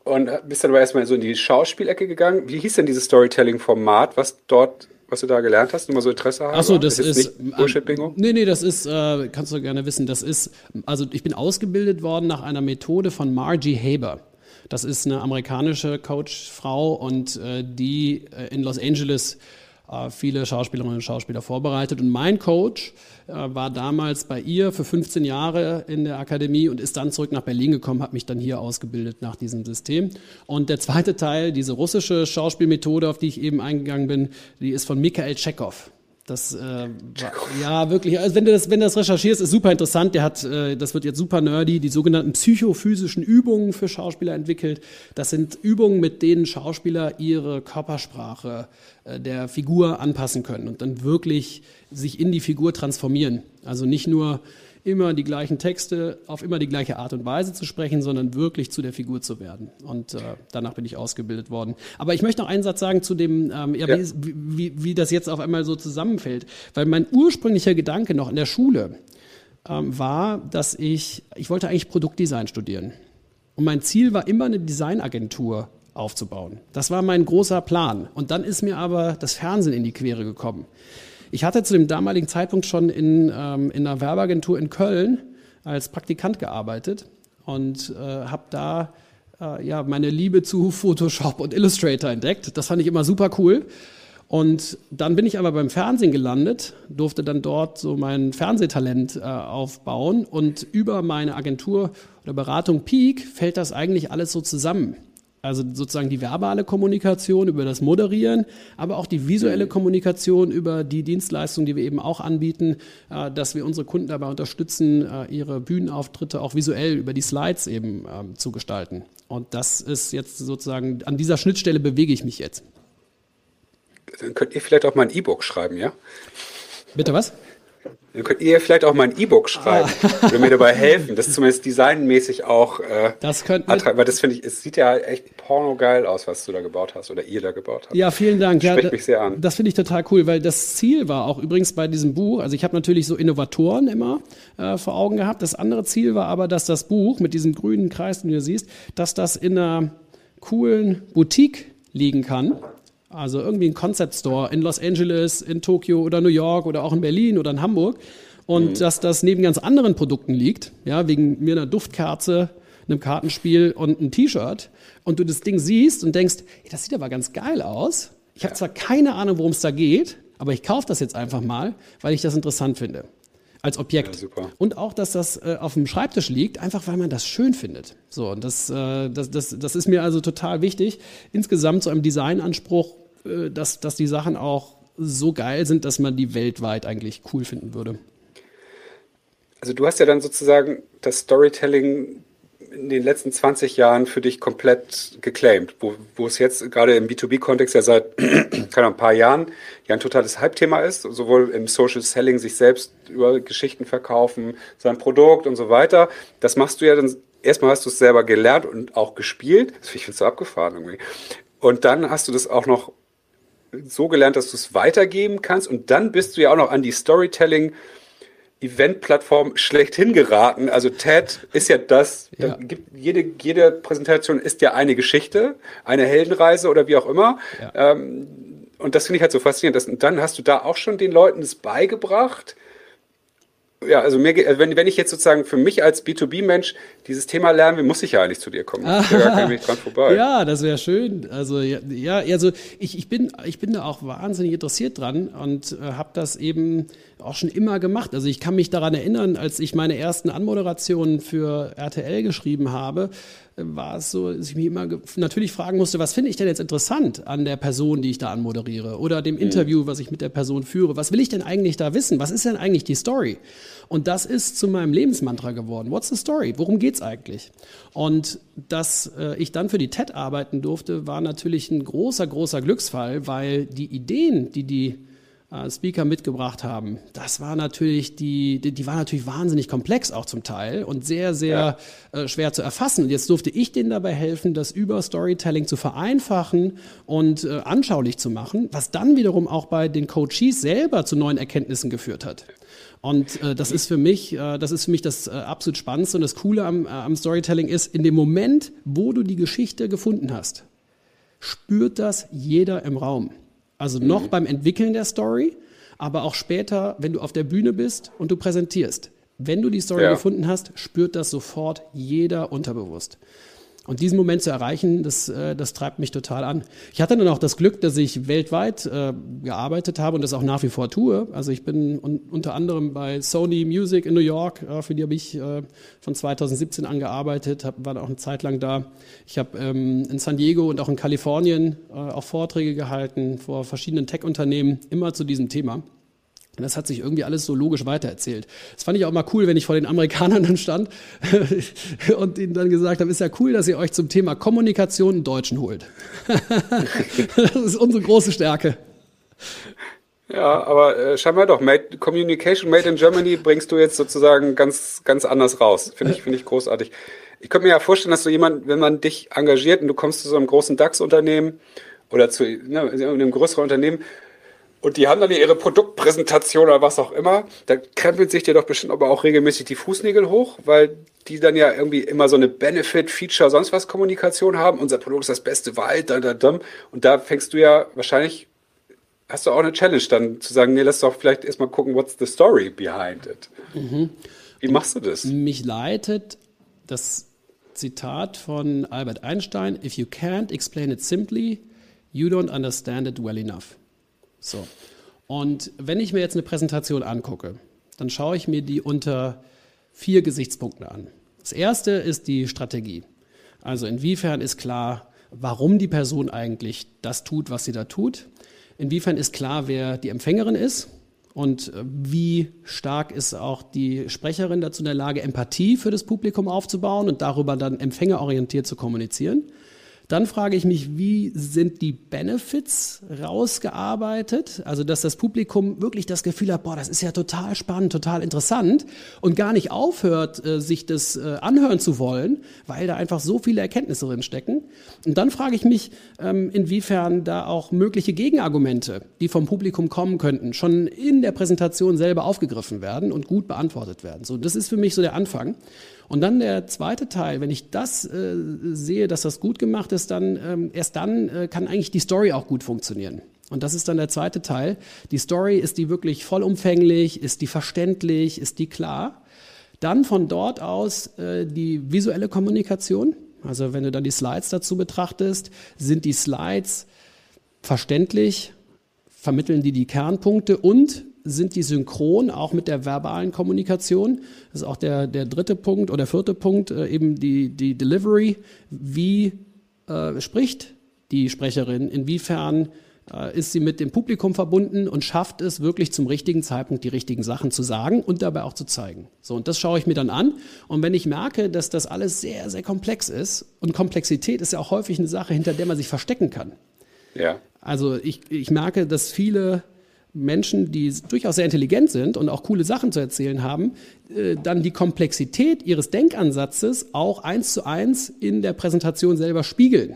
Und äh, bist dann aber erstmal so in die Schauspielecke gegangen. Wie hieß denn dieses Storytelling-Format, was dort was du da gelernt hast, nur mal so Interesse haben? Achso, das ist, ist Bullshit-Bingo? Nee, nee, das ist, äh, kannst du gerne wissen, das ist, also ich bin ausgebildet worden nach einer Methode von Margie Haber. Das ist eine amerikanische Coachfrau und äh, die äh, in Los Angeles viele Schauspielerinnen und Schauspieler vorbereitet. Und mein Coach äh, war damals bei ihr für 15 Jahre in der Akademie und ist dann zurück nach Berlin gekommen, hat mich dann hier ausgebildet nach diesem System. Und der zweite Teil, diese russische Schauspielmethode, auf die ich eben eingegangen bin, die ist von Mikhail Tschechow. Das äh, war, ja wirklich, also wenn du das, wenn du das recherchierst, ist super interessant. Der hat, äh, das wird jetzt super nerdy, die sogenannten psychophysischen Übungen für Schauspieler entwickelt. Das sind Übungen, mit denen Schauspieler ihre Körpersprache äh, der Figur anpassen können und dann wirklich sich in die Figur transformieren. Also nicht nur immer die gleichen Texte auf immer die gleiche Art und Weise zu sprechen, sondern wirklich zu der Figur zu werden. Und äh, danach bin ich ausgebildet worden. Aber ich möchte noch einen Satz sagen zu dem, ähm, ja, ja. Wie, wie, wie das jetzt auf einmal so zusammenfällt. Weil mein ursprünglicher Gedanke noch in der Schule ähm, war, dass ich, ich wollte eigentlich Produktdesign studieren. Und mein Ziel war immer eine Designagentur aufzubauen. Das war mein großer Plan. Und dann ist mir aber das Fernsehen in die Quere gekommen. Ich hatte zu dem damaligen Zeitpunkt schon in, ähm, in einer Werbeagentur in Köln als Praktikant gearbeitet und äh, habe da äh, ja, meine Liebe zu Photoshop und Illustrator entdeckt. Das fand ich immer super cool. Und dann bin ich aber beim Fernsehen gelandet, durfte dann dort so mein Fernsehtalent äh, aufbauen und über meine Agentur oder Beratung Peak fällt das eigentlich alles so zusammen. Also sozusagen die verbale Kommunikation über das Moderieren, aber auch die visuelle Kommunikation über die Dienstleistungen, die wir eben auch anbieten, äh, dass wir unsere Kunden dabei unterstützen, äh, ihre Bühnenauftritte auch visuell über die Slides eben ähm, zu gestalten. Und das ist jetzt sozusagen, an dieser Schnittstelle bewege ich mich jetzt. Dann könnt ihr vielleicht auch mal ein E-Book schreiben, ja? Bitte was? Dann könnt ihr vielleicht auch mal ein E-Book schreiben ah. oder mir dabei helfen. Das zumindest designmäßig auch. Äh, das könnte. Weil das finde ich, es sieht ja echt pornogeil aus, was du da gebaut hast oder ihr da gebaut habt. Ja, vielen Dank. Das spricht ja, mich sehr an. Das finde ich total cool, weil das Ziel war auch übrigens bei diesem Buch. Also ich habe natürlich so Innovatoren immer äh, vor Augen gehabt. Das andere Ziel war aber, dass das Buch mit diesem grünen Kreis, den du siehst, dass das in einer coolen Boutique liegen kann also irgendwie ein Concept Store in Los Angeles, in Tokio oder New York oder auch in Berlin oder in Hamburg. Und mhm. dass das neben ganz anderen Produkten liegt, ja, wegen mir einer Duftkerze, einem Kartenspiel und einem T-Shirt. Und du das Ding siehst und denkst, ey, das sieht aber ganz geil aus. Ich habe zwar keine Ahnung, worum es da geht, aber ich kaufe das jetzt einfach mal, weil ich das interessant finde als Objekt. Ja, und auch, dass das äh, auf dem Schreibtisch liegt, einfach weil man das schön findet. So, und das, äh, das, das, das ist mir also total wichtig. Insgesamt zu einem Designanspruch dass, dass die Sachen auch so geil sind, dass man die weltweit eigentlich cool finden würde. Also du hast ja dann sozusagen das Storytelling in den letzten 20 Jahren für dich komplett geclaimed, wo, wo es jetzt gerade im B2B-Kontext ja seit keine ein paar Jahren ja ein totales Hype-Thema ist, sowohl im Social Selling sich selbst über Geschichten verkaufen, sein Produkt und so weiter. Das machst du ja dann, erstmal hast du es selber gelernt und auch gespielt, das finde ich so abgefahren irgendwie. Und dann hast du das auch noch so gelernt, dass du es weitergeben kannst und dann bist du ja auch noch an die Storytelling Event-Plattform schlechthin geraten. Also TED ist ja das, ja. Gibt, jede, jede Präsentation ist ja eine Geschichte, eine Heldenreise oder wie auch immer. Ja. Ähm, und das finde ich halt so faszinierend. Dass, und dann hast du da auch schon den Leuten das beigebracht, ja, also mir, wenn, wenn ich jetzt sozusagen für mich als B2B-Mensch dieses Thema lernen will, muss ich ja eigentlich zu dir kommen. Ah, gar kein dran vorbei. Ja, das wäre schön. Also ja, ja, also ich, ich, bin, ich bin da auch wahnsinnig interessiert dran und äh, habe das eben auch schon immer gemacht. Also ich kann mich daran erinnern, als ich meine ersten Anmoderationen für RTL geschrieben habe, war es so, dass ich mich immer natürlich fragen musste, was finde ich denn jetzt interessant an der Person, die ich da anmoderiere oder dem mhm. Interview, was ich mit der Person führe? Was will ich denn eigentlich da wissen? Was ist denn eigentlich die Story? Und das ist zu meinem Lebensmantra geworden. What's the story? Worum geht's eigentlich? Und dass äh, ich dann für die TED arbeiten durfte, war natürlich ein großer, großer Glücksfall, weil die Ideen, die die Speaker mitgebracht haben, das war natürlich die, die, die war natürlich wahnsinnig komplex auch zum Teil und sehr, sehr ja. äh, schwer zu erfassen. Und jetzt durfte ich denen dabei helfen, das über Storytelling zu vereinfachen und äh, anschaulich zu machen, was dann wiederum auch bei den Coaches selber zu neuen Erkenntnissen geführt hat. Und äh, das ist für mich, äh, das ist für mich das äh, absolut Spannendste und das Coole am, äh, am Storytelling ist, in dem Moment, wo du die Geschichte gefunden hast, spürt das jeder im Raum. Also noch mhm. beim Entwickeln der Story, aber auch später, wenn du auf der Bühne bist und du präsentierst. Wenn du die Story ja. gefunden hast, spürt das sofort jeder unterbewusst. Und diesen Moment zu erreichen, das, äh, das treibt mich total an. Ich hatte dann auch das Glück, dass ich weltweit äh, gearbeitet habe und das auch nach wie vor tue. Also ich bin un unter anderem bei Sony Music in New York, äh, für die habe ich äh, von 2017 an gearbeitet, hab, war auch eine Zeit lang da. Ich habe ähm, in San Diego und auch in Kalifornien äh, auch Vorträge gehalten vor verschiedenen Tech-Unternehmen, immer zu diesem Thema. Und das hat sich irgendwie alles so logisch weitererzählt. Das fand ich auch mal cool, wenn ich vor den Amerikanern dann stand und ihnen dann gesagt habe, ist ja cool, dass ihr euch zum Thema Kommunikation einen Deutschen holt. das ist unsere große Stärke. Ja, aber äh, scheinbar doch, made, Communication Made in Germany bringst du jetzt sozusagen ganz, ganz anders raus. Finde ich, finde ich großartig. Ich könnte mir ja vorstellen, dass du jemand, wenn man dich engagiert und du kommst zu so einem großen DAX-Unternehmen oder zu ne, einem größeren Unternehmen, und die haben dann ihre Produktpräsentation oder was auch immer. Da krempelt sich dir doch bestimmt aber auch regelmäßig die Fußnägel hoch, weil die dann ja irgendwie immer so eine Benefit, Feature, sonst was Kommunikation haben. Unser Produkt ist das beste Wald, da, da, da. Und da fängst du ja wahrscheinlich, hast du auch eine Challenge dann zu sagen, nee, lass doch vielleicht erstmal gucken, what's the story behind it. Mhm. Wie machst du das? Mich leitet das Zitat von Albert Einstein, if you can't explain it simply, you don't understand it well enough. So. Und wenn ich mir jetzt eine Präsentation angucke, dann schaue ich mir die unter vier Gesichtspunkten an. Das erste ist die Strategie. Also inwiefern ist klar, warum die Person eigentlich das tut, was sie da tut. Inwiefern ist klar, wer die Empfängerin ist und äh, wie stark ist auch die Sprecherin dazu in der Lage, Empathie für das Publikum aufzubauen und darüber dann empfängerorientiert zu kommunizieren. Dann frage ich mich, wie sind die Benefits rausgearbeitet? Also, dass das Publikum wirklich das Gefühl hat, boah, das ist ja total spannend, total interessant und gar nicht aufhört, äh, sich das äh, anhören zu wollen, weil da einfach so viele Erkenntnisse drin stecken. Und dann frage ich mich, ähm, inwiefern da auch mögliche Gegenargumente, die vom Publikum kommen könnten, schon in der Präsentation selber aufgegriffen werden und gut beantwortet werden. So, das ist für mich so der Anfang. Und dann der zweite Teil, wenn ich das äh, sehe, dass das gut gemacht ist, dann ähm, erst dann äh, kann eigentlich die Story auch gut funktionieren. Und das ist dann der zweite Teil. Die Story, ist die wirklich vollumfänglich, ist die verständlich, ist die klar? Dann von dort aus äh, die visuelle Kommunikation. Also wenn du dann die Slides dazu betrachtest, sind die Slides verständlich, vermitteln die die Kernpunkte und sind die synchron auch mit der verbalen Kommunikation. Das ist auch der, der dritte Punkt oder vierte Punkt, äh, eben die, die Delivery. Wie äh, spricht die Sprecherin? Inwiefern äh, ist sie mit dem Publikum verbunden und schafft es wirklich zum richtigen Zeitpunkt die richtigen Sachen zu sagen und dabei auch zu zeigen. So, und das schaue ich mir dann an. Und wenn ich merke, dass das alles sehr, sehr komplex ist, und Komplexität ist ja auch häufig eine Sache, hinter der man sich verstecken kann. Ja. Also ich, ich merke, dass viele Menschen, die durchaus sehr intelligent sind und auch coole Sachen zu erzählen haben, äh, dann die Komplexität ihres Denkansatzes auch eins zu eins in der Präsentation selber spiegeln.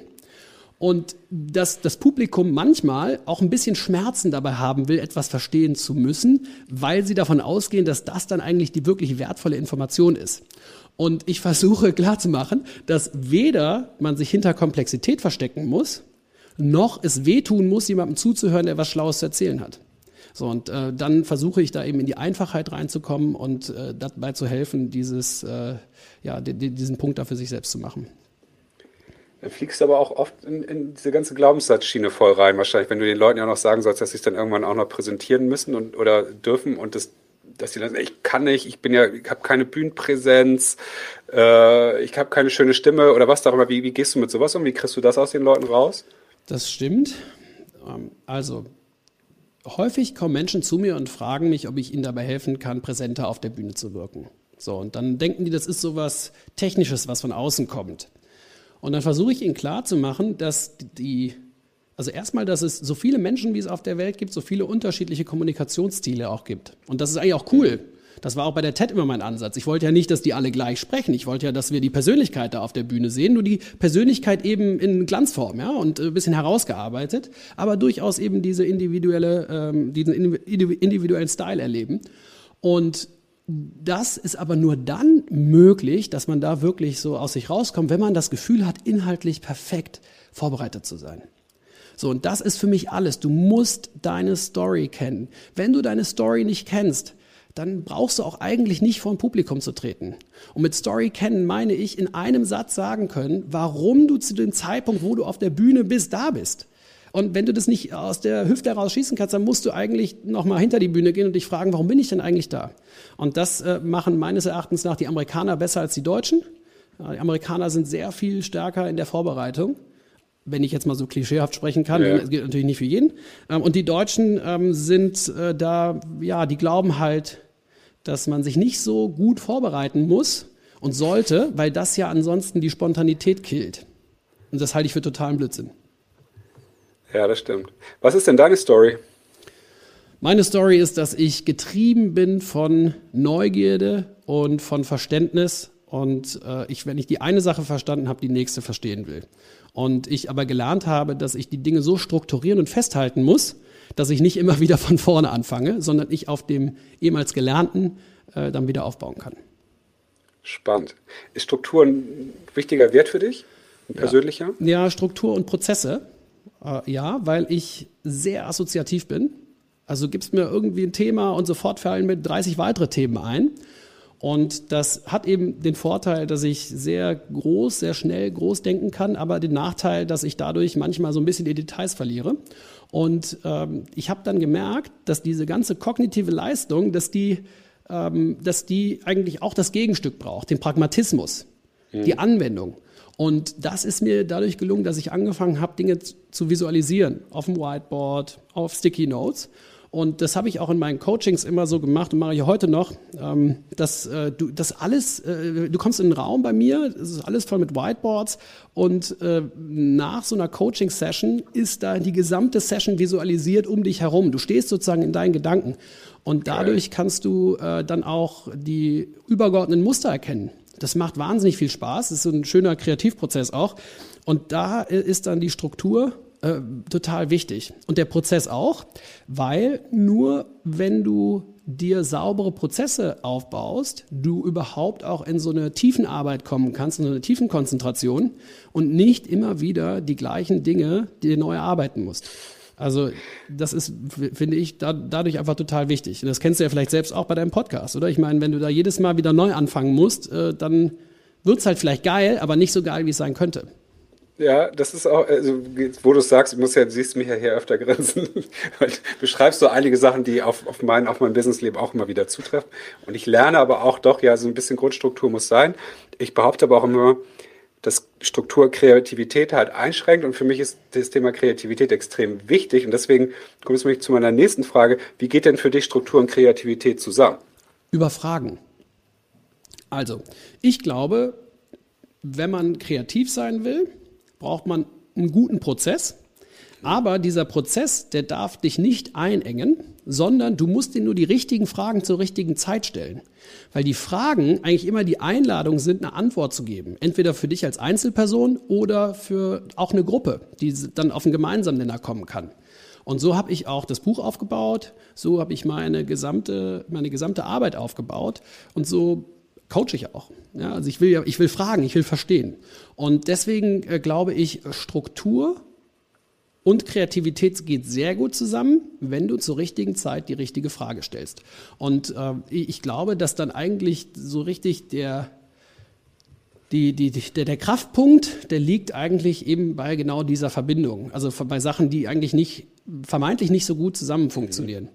Und dass das Publikum manchmal auch ein bisschen Schmerzen dabei haben will, etwas verstehen zu müssen, weil sie davon ausgehen, dass das dann eigentlich die wirklich wertvolle Information ist. Und ich versuche klarzumachen, dass weder man sich hinter Komplexität verstecken muss, noch es wehtun muss, jemandem zuzuhören, der was Schlaues zu erzählen hat. So, und äh, dann versuche ich da eben in die Einfachheit reinzukommen und äh, dabei zu helfen, dieses, äh, ja, diesen Punkt da für sich selbst zu machen. Du fliegst aber auch oft in, in, diese ganze Glaubenssatzschiene voll rein, wahrscheinlich, wenn du den Leuten ja noch sagen sollst, dass sie es dann irgendwann auch noch präsentieren müssen und, oder dürfen und das, dass sie dann sagen, ich kann nicht, ich bin ja, ich habe keine Bühnenpräsenz, äh, ich habe keine schöne Stimme oder was darüber. Wie, wie gehst du mit sowas um? Wie kriegst du das aus den Leuten raus? Das stimmt. Ähm, also, häufig kommen Menschen zu mir und fragen mich, ob ich ihnen dabei helfen kann, präsenter auf der Bühne zu wirken. So, und dann denken die, das ist so was Technisches, was von außen kommt. Und dann versuche ich ihnen klarzumachen, dass die, also erstmal, dass es so viele Menschen, wie es auf der Welt gibt, so viele unterschiedliche Kommunikationsstile auch gibt. Und das ist eigentlich auch cool. Das war auch bei der TED immer mein Ansatz. Ich wollte ja nicht, dass die alle gleich sprechen. Ich wollte ja, dass wir die Persönlichkeit da auf der Bühne sehen, nur die Persönlichkeit eben in Glanzform, ja, und ein äh, bisschen herausgearbeitet, aber durchaus eben diese individuelle, ähm, diesen individuellen Style erleben. Und das ist aber nur dann möglich, dass man da wirklich so aus sich rauskommt, wenn man das Gefühl hat, inhaltlich perfekt vorbereitet zu sein. So, und das ist für mich alles. Du musst deine Story kennen. Wenn du deine Story nicht kennst, dann brauchst du auch eigentlich nicht vor ein Publikum zu treten. Und mit Story kennen meine ich in einem Satz sagen können, warum du zu dem Zeitpunkt, wo du auf der Bühne bist, da bist. Und wenn du das nicht aus der Hüfte heraus schießen kannst, dann musst du eigentlich nochmal hinter die Bühne gehen und dich fragen, warum bin ich denn eigentlich da? Und das äh, machen meines Erachtens nach die Amerikaner besser als die Deutschen. Die Amerikaner sind sehr viel stärker in der Vorbereitung wenn ich jetzt mal so klischeehaft sprechen kann, ja. das gilt natürlich nicht für jeden. Ähm, und die Deutschen ähm, sind äh, da, ja, die glauben halt, dass man sich nicht so gut vorbereiten muss und sollte, weil das ja ansonsten die Spontanität killt. Und das halte ich für totalen Blödsinn. Ja, das stimmt. Was ist denn deine Story? Meine Story ist, dass ich getrieben bin von Neugierde und von Verständnis und äh, ich, wenn ich die eine Sache verstanden habe, die nächste verstehen will. Und ich aber gelernt habe, dass ich die Dinge so strukturieren und festhalten muss, dass ich nicht immer wieder von vorne anfange, sondern ich auf dem ehemals Gelernten äh, dann wieder aufbauen kann. Spannend. Ist Struktur ein wichtiger Wert für dich? Ein persönlicher? Ja, ja Struktur und Prozesse. Äh, ja, weil ich sehr assoziativ bin. Also gibst mir irgendwie ein Thema und sofort fallen mir 30 weitere Themen ein. Und das hat eben den Vorteil, dass ich sehr groß, sehr schnell groß denken kann, aber den Nachteil, dass ich dadurch manchmal so ein bisschen die Details verliere. Und ähm, ich habe dann gemerkt, dass diese ganze kognitive Leistung, dass die, ähm, dass die eigentlich auch das Gegenstück braucht, den Pragmatismus, mhm. die Anwendung. Und das ist mir dadurch gelungen, dass ich angefangen habe, Dinge zu visualisieren auf dem Whiteboard, auf Sticky Notes. Und das habe ich auch in meinen Coachings immer so gemacht und mache ich heute noch, ähm, dass äh, du das alles, äh, du kommst in einen Raum bei mir, es ist alles voll mit Whiteboards und äh, nach so einer Coaching-Session ist da die gesamte Session visualisiert um dich herum. Du stehst sozusagen in deinen Gedanken und dadurch kannst du dann auch die übergeordneten Muster erkennen. Das macht wahnsinnig viel Spaß. Das ist so ein schöner Kreativprozess auch. Und da ist dann die Struktur äh, total wichtig. Und der Prozess auch, weil nur wenn du dir saubere Prozesse aufbaust, du überhaupt auch in so eine Tiefenarbeit kommen kannst, in so eine Tiefenkonzentration und nicht immer wieder die gleichen Dinge dir neu erarbeiten musst. Also das ist, finde ich, da, dadurch einfach total wichtig. Und das kennst du ja vielleicht selbst auch bei deinem Podcast, oder? Ich meine, wenn du da jedes Mal wieder neu anfangen musst, äh, dann wird es halt vielleicht geil, aber nicht so geil, wie es sein könnte. Ja, das ist auch, also, wo du es sagst, ich muss ja, siehst mich ja hier öfter grinsen, weil beschreibst so einige Sachen, die auf, auf mein, auf mein Businessleben auch immer wieder zutreffen. Und ich lerne aber auch doch, ja, so ein bisschen Grundstruktur muss sein. Ich behaupte aber auch immer, dass Struktur Kreativität halt einschränkt und für mich ist das Thema Kreativität extrem wichtig und deswegen kommt es mich zu meiner nächsten Frage. Wie geht denn für dich Struktur und Kreativität zusammen? Über Fragen. Also, ich glaube, wenn man kreativ sein will, braucht man einen guten Prozess. Aber dieser Prozess, der darf dich nicht einengen, sondern du musst dir nur die richtigen Fragen zur richtigen Zeit stellen. Weil die Fragen eigentlich immer die Einladung sind, eine Antwort zu geben. Entweder für dich als Einzelperson oder für auch eine Gruppe, die dann auf einen gemeinsamen Nenner kommen kann. Und so habe ich auch das Buch aufgebaut, so habe ich meine gesamte, meine gesamte Arbeit aufgebaut und so coache ich auch. Ja, also ich will ja, ich will fragen, ich will verstehen. Und deswegen äh, glaube ich, Struktur und Kreativität geht sehr gut zusammen, wenn du zur richtigen Zeit die richtige Frage stellst. Und äh, ich glaube, dass dann eigentlich so richtig der, die, die, der, der Kraftpunkt, der liegt eigentlich eben bei genau dieser Verbindung. Also bei Sachen, die eigentlich nicht, vermeintlich nicht so gut zusammen funktionieren.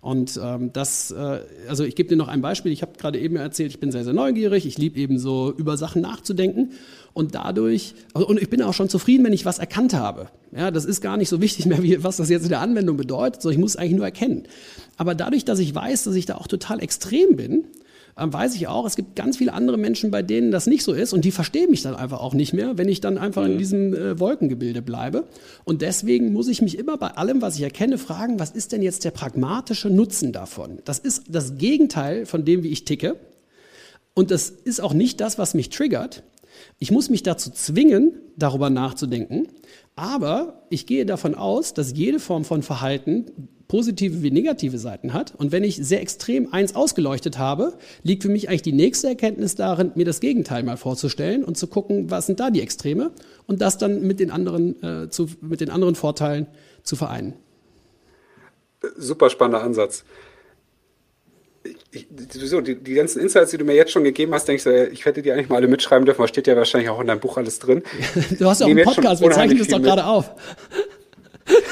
Und ähm, das, äh, also ich gebe dir noch ein Beispiel. Ich habe gerade eben erzählt, ich bin sehr, sehr neugierig. Ich liebe eben so über Sachen nachzudenken. Und dadurch, also, und ich bin auch schon zufrieden, wenn ich was erkannt habe. Ja, das ist gar nicht so wichtig mehr, wie, was das jetzt in der Anwendung bedeutet, sondern ich muss es eigentlich nur erkennen. Aber dadurch, dass ich weiß, dass ich da auch total extrem bin, ähm, weiß ich auch, es gibt ganz viele andere Menschen, bei denen das nicht so ist und die verstehen mich dann einfach auch nicht mehr, wenn ich dann einfach mhm. in diesem äh, Wolkengebilde bleibe. Und deswegen muss ich mich immer bei allem, was ich erkenne, fragen, was ist denn jetzt der pragmatische Nutzen davon? Das ist das Gegenteil von dem, wie ich ticke. Und das ist auch nicht das, was mich triggert. Ich muss mich dazu zwingen, darüber nachzudenken. Aber ich gehe davon aus, dass jede Form von Verhalten positive wie negative Seiten hat. Und wenn ich sehr extrem eins ausgeleuchtet habe, liegt für mich eigentlich die nächste Erkenntnis darin, mir das Gegenteil mal vorzustellen und zu gucken, was sind da die Extreme und das dann mit den anderen, äh, zu, mit den anderen Vorteilen zu vereinen. Super spannender Ansatz. Ich, sowieso, die, die, ganzen Insights, die du mir jetzt schon gegeben hast, denke ich so, ich hätte die eigentlich mal alle mitschreiben dürfen, aber steht ja wahrscheinlich auch in deinem Buch alles drin. du hast ja auch einen Podcast, wir zeichnen das doch gerade auf.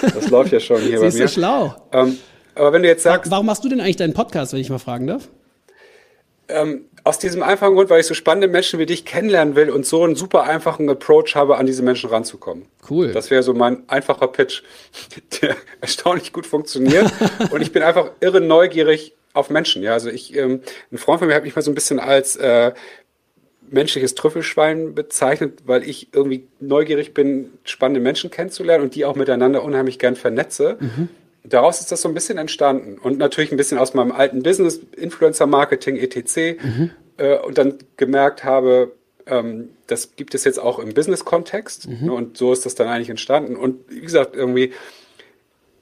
Das läuft ja schon hier bei mir. Siehst du schlau. Ähm, aber wenn du jetzt sagst. Warum machst du denn eigentlich deinen Podcast, wenn ich mal fragen darf? Ähm, aus diesem einfachen Grund, weil ich so spannende Menschen wie dich kennenlernen will und so einen super einfachen Approach habe, an diese Menschen ranzukommen. Cool. Das wäre so mein einfacher Pitch, der erstaunlich gut funktioniert. und ich bin einfach irre neugierig auf Menschen. Ja, also ich, ähm, ein Freund von mir hat mich mal so ein bisschen als äh, menschliches Trüffelschwein bezeichnet, weil ich irgendwie neugierig bin, spannende Menschen kennenzulernen und die auch miteinander unheimlich gern vernetze. Mhm. Daraus ist das so ein bisschen entstanden und natürlich ein bisschen aus meinem alten Business, Influencer-Marketing, etc. Mhm. Äh, und dann gemerkt habe, ähm, das gibt es jetzt auch im Business-Kontext mhm. und so ist das dann eigentlich entstanden. Und wie gesagt, irgendwie,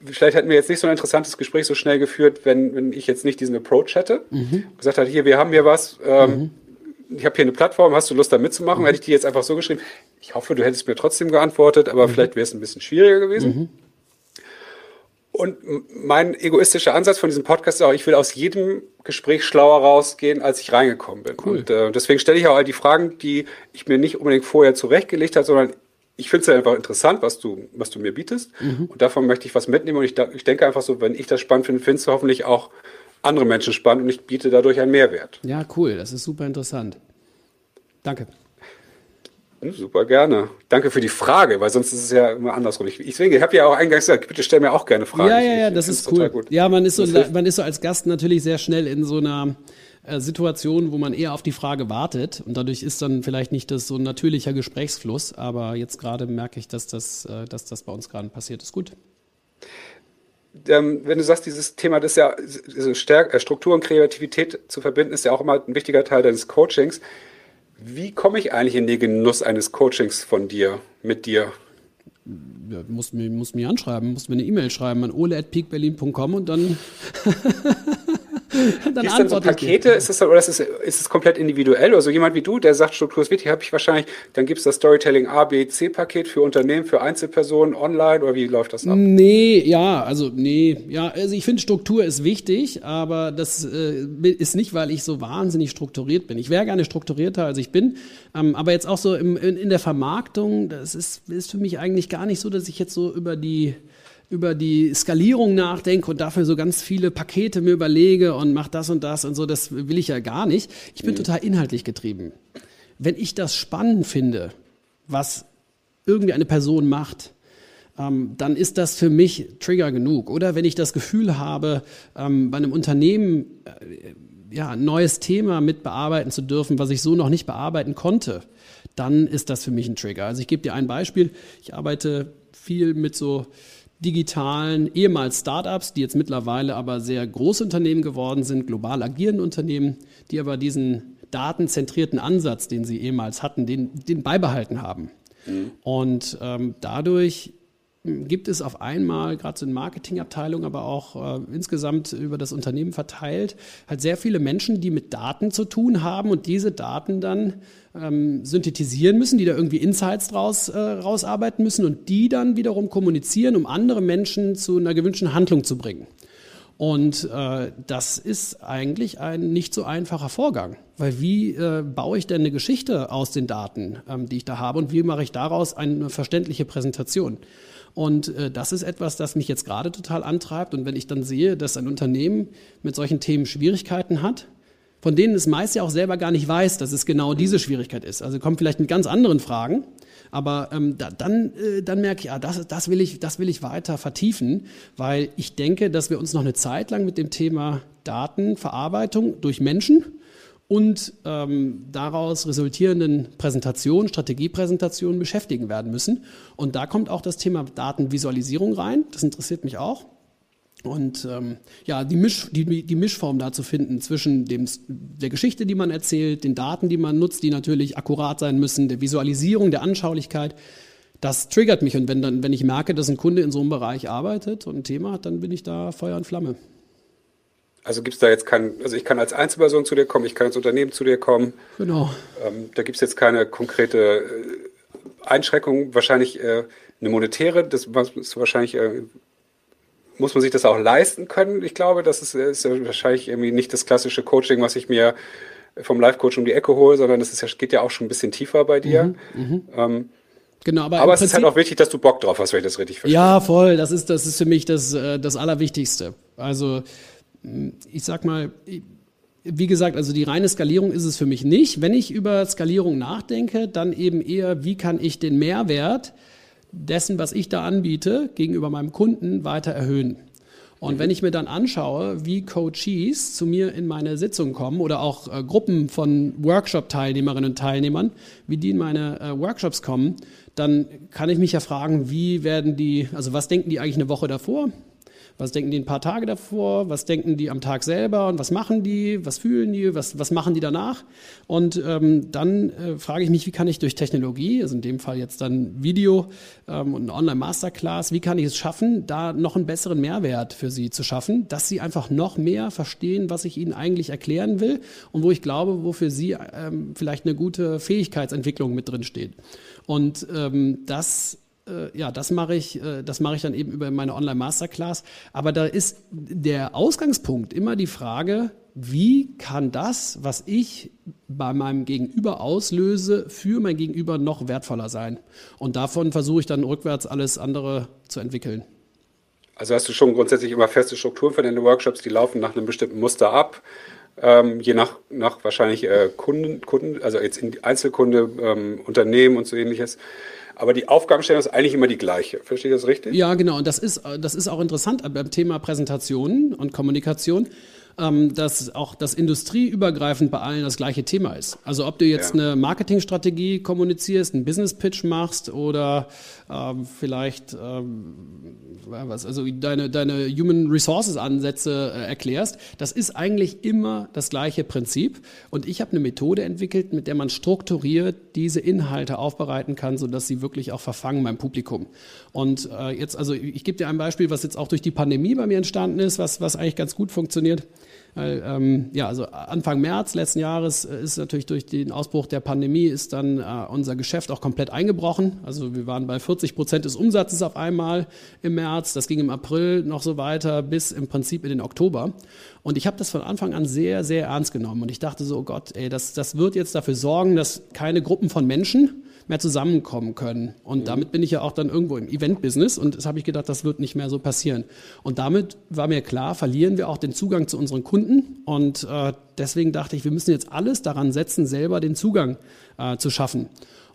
vielleicht hätten wir jetzt nicht so ein interessantes Gespräch so schnell geführt, wenn, wenn ich jetzt nicht diesen Approach hätte. Mhm. Gesagt hätte, hier, wir haben hier was, ähm, mhm ich habe hier eine Plattform, hast du Lust da mitzumachen? Mhm. Hätte ich die jetzt einfach so geschrieben. Ich hoffe, du hättest mir trotzdem geantwortet, aber mhm. vielleicht wäre es ein bisschen schwieriger gewesen. Mhm. Und mein egoistischer Ansatz von diesem Podcast ist auch, ich will aus jedem Gespräch schlauer rausgehen, als ich reingekommen bin. Cool. Und äh, deswegen stelle ich auch all die Fragen, die ich mir nicht unbedingt vorher zurechtgelegt habe, sondern ich finde es ja einfach interessant, was du, was du mir bietest. Mhm. Und davon möchte ich was mitnehmen. Und ich, ich denke einfach so, wenn ich das spannend finde, findest du hoffentlich auch andere Menschen spannend und ich biete dadurch einen Mehrwert. Ja, cool. Das ist super interessant. Danke. Super gerne. Danke für die Frage, weil sonst ist es ja immer andersrum. Ich, ich, ich habe ja auch eingangs gesagt, bitte stell mir auch gerne Fragen. Ja, ja, ja, das ist cool. Ja, man ist, so, man ist so als Gast natürlich sehr schnell in so einer äh, Situation, wo man eher auf die Frage wartet und dadurch ist dann vielleicht nicht das so ein natürlicher Gesprächsfluss, aber jetzt gerade merke ich, dass das, äh, dass das bei uns gerade passiert ist. Gut. Ähm, wenn du sagst, dieses Thema, das ja äh, Struktur und Kreativität zu verbinden, ist ja auch immer ein wichtiger Teil deines Coachings. Wie komme ich eigentlich in den Genuss eines Coachings von dir, mit dir? Ja, musst mir, musst mir anschreiben, musst mir eine E-Mail schreiben an ole.peakberlin.com und dann dann ist dann so Pakete, ist das, oder ist es, ist es komplett individuell? Also jemand wie du, der sagt, Struktur ist wichtig, habe ich wahrscheinlich, dann gibt es das Storytelling A, B, C-Paket für Unternehmen, für Einzelpersonen, online oder wie läuft das ab? Nee, ja, also nee, ja, also ich finde Struktur ist wichtig, aber das äh, ist nicht, weil ich so wahnsinnig strukturiert bin. Ich wäre gerne strukturierter, als ich bin, ähm, aber jetzt auch so im, in, in der Vermarktung, das ist, ist für mich eigentlich gar nicht so, dass ich jetzt so über die über die Skalierung nachdenke und dafür so ganz viele Pakete mir überlege und mache das und das und so, das will ich ja gar nicht. Ich bin mhm. total inhaltlich getrieben. Wenn ich das spannend finde, was irgendwie eine Person macht, ähm, dann ist das für mich Trigger genug. Oder wenn ich das Gefühl habe, ähm, bei einem Unternehmen äh, ja, ein neues Thema mit bearbeiten zu dürfen, was ich so noch nicht bearbeiten konnte, dann ist das für mich ein Trigger. Also ich gebe dir ein Beispiel. Ich arbeite viel mit so digitalen, ehemals Startups, die jetzt mittlerweile aber sehr große Unternehmen geworden sind, global agierende Unternehmen, die aber diesen datenzentrierten Ansatz, den sie ehemals hatten, den, den beibehalten haben. Mhm. Und ähm, dadurch gibt es auf einmal, gerade so in Marketingabteilungen, aber auch äh, insgesamt über das Unternehmen verteilt, halt sehr viele Menschen, die mit Daten zu tun haben und diese Daten dann ähm, synthetisieren müssen, die da irgendwie Insights draus äh, rausarbeiten müssen und die dann wiederum kommunizieren, um andere Menschen zu einer gewünschten Handlung zu bringen. Und äh, das ist eigentlich ein nicht so einfacher Vorgang, weil wie äh, baue ich denn eine Geschichte aus den Daten, ähm, die ich da habe und wie mache ich daraus eine verständliche Präsentation? Und äh, das ist etwas, das mich jetzt gerade total antreibt. Und wenn ich dann sehe, dass ein Unternehmen mit solchen Themen Schwierigkeiten hat, von denen es meist ja auch selber gar nicht weiß, dass es genau diese Schwierigkeit ist. Also kommt vielleicht mit ganz anderen Fragen, aber ähm, da, dann, äh, dann merke ich, ja, das, das, will ich, das will ich weiter vertiefen, weil ich denke, dass wir uns noch eine Zeit lang mit dem Thema Datenverarbeitung durch Menschen und ähm, daraus resultierenden Präsentationen, Strategiepräsentationen beschäftigen werden müssen. Und da kommt auch das Thema Datenvisualisierung rein. Das interessiert mich auch. Und ähm, ja, die, Misch, die, die Mischform da zu finden zwischen dem, der Geschichte, die man erzählt, den Daten, die man nutzt, die natürlich akkurat sein müssen, der Visualisierung, der Anschaulichkeit, das triggert mich. Und wenn, dann, wenn ich merke, dass ein Kunde in so einem Bereich arbeitet und ein Thema hat, dann bin ich da Feuer und Flamme. Also gibt es da jetzt kein, also ich kann als Einzelperson zu dir kommen, ich kann als Unternehmen zu dir kommen. Genau. Ähm, da gibt es jetzt keine konkrete äh, Einschränkung, wahrscheinlich äh, eine monetäre, das ist wahrscheinlich, äh, muss man sich das auch leisten können. Ich glaube, das ist, ist wahrscheinlich irgendwie nicht das klassische Coaching, was ich mir vom Live-Coach um die Ecke hole, sondern das ist ja, geht ja auch schon ein bisschen tiefer bei dir. Mhm, mhm. ähm, Genau, aber, aber es Prinzip, ist halt auch wichtig, dass du Bock drauf hast, wenn ich das richtig verstehe. Ja, voll. Das ist, das ist für mich das, äh, das Allerwichtigste. Also ich sag mal, wie gesagt, also die reine Skalierung ist es für mich nicht. Wenn ich über Skalierung nachdenke, dann eben eher, wie kann ich den Mehrwert dessen, was ich da anbiete, gegenüber meinem Kunden weiter erhöhen. Und wenn ich mir dann anschaue, wie Coaches zu mir in meine Sitzung kommen oder auch äh, Gruppen von Workshop-Teilnehmerinnen und Teilnehmern, wie die in meine äh, Workshops kommen, dann kann ich mich ja fragen, wie werden die, also was denken die eigentlich eine Woche davor? Was denken die ein paar Tage davor? Was denken die am Tag selber? Und was machen die? Was fühlen die? Was, was machen die danach? Und ähm, dann äh, frage ich mich, wie kann ich durch Technologie, also in dem Fall jetzt dann Video ähm, und eine Online-Masterclass, wie kann ich es schaffen, da noch einen besseren Mehrwert für sie zu schaffen, dass sie einfach noch mehr verstehen, was ich ihnen eigentlich erklären will und wo ich glaube, wofür sie ähm, vielleicht eine gute Fähigkeitsentwicklung mit drin steht. Und ähm, das ja, das mache ich, äh, das mache ich dann eben über meine Online-Masterclass. Aber da ist der Ausgangspunkt immer die Frage, wie kann das, was ich bei meinem Gegenüber auslöse, für mein Gegenüber noch wertvoller sein? Und davon versuche ich dann rückwärts alles andere zu entwickeln. Also hast du schon grundsätzlich immer feste Strukturen für deine Workshops, die laufen nach einem bestimmten Muster ab, ähm, je nach, nach wahrscheinlich äh, Kunden, Kunden, also jetzt Einzelkunde, ähm, Unternehmen und so ähnliches. Aber die Aufgabenstellung ist eigentlich immer die gleiche. Verstehe ich das richtig? Ja, genau. Und das ist, das ist auch interessant beim Thema Präsentationen und Kommunikation dass auch das industrieübergreifend bei allen das gleiche Thema ist. Also ob du jetzt ja. eine Marketingstrategie kommunizierst, einen Business Pitch machst oder ähm, vielleicht ähm, was, also deine, deine Human Resources Ansätze äh, erklärst, das ist eigentlich immer das gleiche Prinzip. Und ich habe eine Methode entwickelt, mit der man strukturiert diese Inhalte aufbereiten kann, sodass sie wirklich auch verfangen beim Publikum. Und äh, jetzt, also ich gebe dir ein Beispiel, was jetzt auch durch die Pandemie bei mir entstanden ist, was, was eigentlich ganz gut funktioniert. Weil, ähm, ja, also Anfang März letzten Jahres äh, ist natürlich durch den Ausbruch der Pandemie ist dann äh, unser Geschäft auch komplett eingebrochen. Also wir waren bei 40 Prozent des Umsatzes auf einmal im März. Das ging im April noch so weiter bis im Prinzip in den Oktober. Und ich habe das von Anfang an sehr, sehr ernst genommen. Und ich dachte so, oh Gott, ey, das, das wird jetzt dafür sorgen, dass keine Gruppen von Menschen mehr zusammenkommen können. Und mhm. damit bin ich ja auch dann irgendwo im Event-Business und das habe ich gedacht, das wird nicht mehr so passieren. Und damit war mir klar, verlieren wir auch den Zugang zu unseren Kunden. Und äh, deswegen dachte ich, wir müssen jetzt alles daran setzen, selber den Zugang äh, zu schaffen.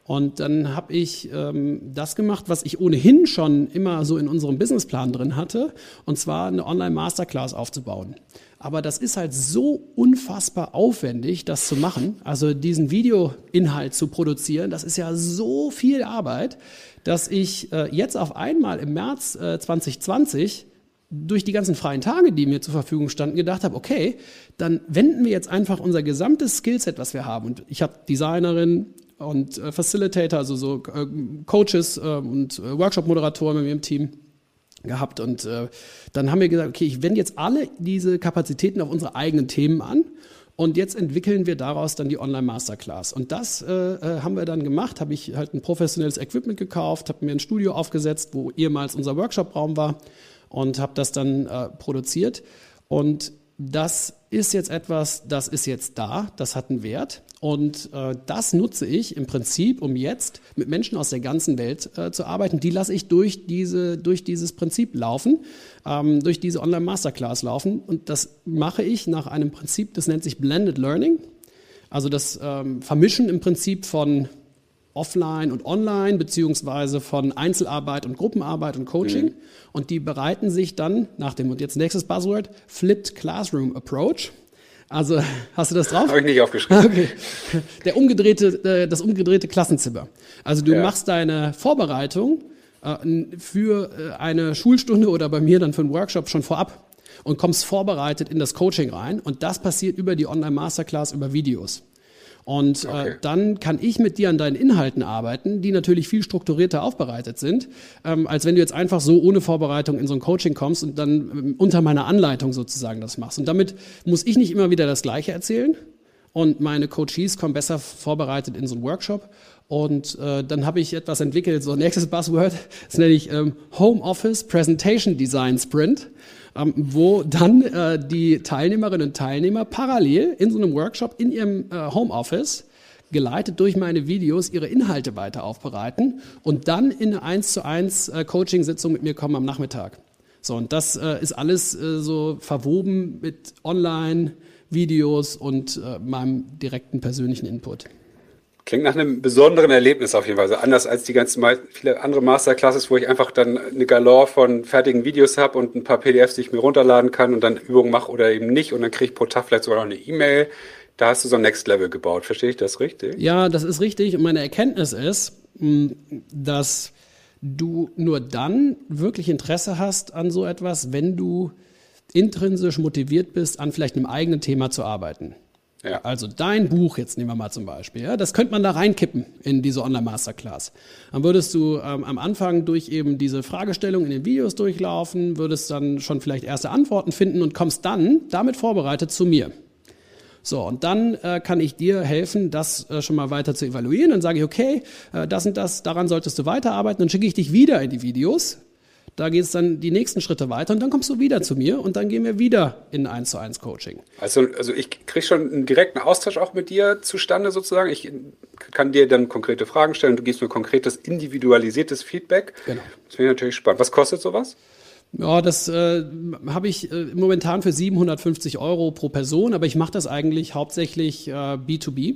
Und dann habe ich ähm, das gemacht, was ich ohnehin schon immer so in unserem Businessplan drin hatte, und zwar eine Online-Masterclass aufzubauen. Aber das ist halt so unfassbar aufwendig, das zu machen. Also diesen Videoinhalt zu produzieren, das ist ja so viel Arbeit, dass ich äh, jetzt auf einmal im März äh, 2020 durch die ganzen freien Tage, die mir zur Verfügung standen, gedacht habe, okay, dann wenden wir jetzt einfach unser gesamtes Skillset, was wir haben. Und ich habe Designerin und äh, Facilitator, also so äh, Coaches äh, und äh, Workshop-Moderatoren mit mir im Team gehabt. Und äh, dann haben wir gesagt, okay, ich wende jetzt alle diese Kapazitäten auf unsere eigenen Themen an. Und jetzt entwickeln wir daraus dann die Online-Masterclass. Und das äh, äh, haben wir dann gemacht, habe ich halt ein professionelles Equipment gekauft, habe mir ein Studio aufgesetzt, wo ehemals unser Workshop-Raum war und habe das dann äh, produziert. Und das ist jetzt etwas, das ist jetzt da, das hat einen Wert. Und äh, das nutze ich im Prinzip, um jetzt mit Menschen aus der ganzen Welt äh, zu arbeiten. Die lasse ich durch, diese, durch dieses Prinzip laufen, ähm, durch diese Online-Masterclass laufen. Und das mache ich nach einem Prinzip, das nennt sich Blended Learning. Also das ähm, Vermischen im Prinzip von offline und online, beziehungsweise von Einzelarbeit und Gruppenarbeit und Coaching. Mhm. Und die bereiten sich dann nach dem, und jetzt nächstes Buzzword, Flipped Classroom Approach. Also hast du das drauf? Habe ich nicht aufgeschrieben. Okay. Der umgedrehte, äh, das umgedrehte Klassenzimmer. Also du ja. machst deine Vorbereitung äh, für äh, eine Schulstunde oder bei mir dann für einen Workshop schon vorab und kommst vorbereitet in das Coaching rein. Und das passiert über die Online-Masterclass, über Videos. Und äh, okay. äh, dann kann ich mit dir an deinen Inhalten arbeiten, die natürlich viel strukturierter aufbereitet sind, ähm, als wenn du jetzt einfach so ohne Vorbereitung in so ein Coaching kommst und dann ähm, unter meiner Anleitung sozusagen das machst. Und damit muss ich nicht immer wieder das Gleiche erzählen. Und meine Coaches kommen besser vorbereitet in so einen Workshop. Und äh, dann habe ich etwas entwickelt, so nächstes Buzzword, das nenne ich ähm, Home Office Presentation Design Sprint ähm, wo dann äh, die Teilnehmerinnen und Teilnehmer parallel in so einem Workshop in ihrem äh, Homeoffice geleitet durch meine Videos ihre Inhalte weiter aufbereiten und dann in eine 1 zu 1 äh, Coaching-Sitzung mit mir kommen am Nachmittag. So, und das äh, ist alles so verwoben mit Online-Videos und meinem direkten persönlichen Input. Klingt nach einem besonderen Erlebnis auf jeden Fall. Also anders als die ganzen viele andere Masterclasses, wo ich einfach dann eine Galore von fertigen Videos habe und ein paar PDFs, die ich mir runterladen kann und dann Übungen mache oder eben nicht und dann kriege ich pro Tag vielleicht sogar noch eine E-Mail. Da hast du so ein Next Level gebaut. Verstehe ich das richtig? Ja, das ist richtig. Und meine Erkenntnis ist, hm, dass du nur dann wirklich Interesse hast an so etwas, wenn du intrinsisch motiviert bist, an vielleicht einem eigenen Thema zu arbeiten. Ja. Also dein Buch, jetzt nehmen wir mal zum Beispiel, ja, das könnte man da reinkippen in diese Online-Masterclass. Dann würdest du ähm, am Anfang durch eben diese Fragestellung in den Videos durchlaufen, würdest dann schon vielleicht erste Antworten finden und kommst dann damit vorbereitet zu mir. So, und dann äh, kann ich dir helfen, das äh, schon mal weiter zu evaluieren. Dann sage ich, okay, äh, das und das, daran solltest du weiterarbeiten. Dann schicke ich dich wieder in die Videos, Da geht es dann die nächsten Schritte weiter und dann kommst du wieder zu mir und dann gehen wir wieder in 1 zu 1 Coaching. Also, also ich kriege schon einen direkten Austausch auch mit dir zustande sozusagen. Ich kann dir dann konkrete Fragen stellen, du gibst mir konkretes, individualisiertes Feedback. Genau. Das finde ich natürlich spannend. Was kostet sowas? Ja, das äh, habe ich äh, momentan für 750 Euro pro Person, aber ich mache das eigentlich hauptsächlich äh, B2B.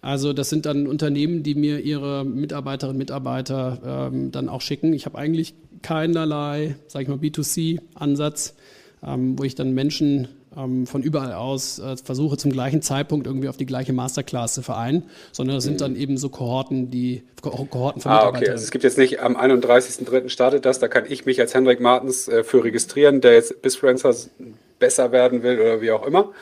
Also das sind dann Unternehmen, die mir ihre Mitarbeiterinnen und Mitarbeiter ähm, dann auch schicken. Ich habe eigentlich keinerlei, sage ich mal, B2C-Ansatz, ähm, wo ich dann Menschen ähm, von überall aus äh, versuche zum gleichen Zeitpunkt irgendwie auf die gleiche Masterclass zu vereinen, sondern das sind dann eben so Kohorten, die Kohorten von ah, okay. Also es gibt jetzt nicht am 31.03. startet das, da kann ich mich als Hendrik Martens äh, für registrieren, der jetzt bis Freelancers besser werden will oder wie auch immer.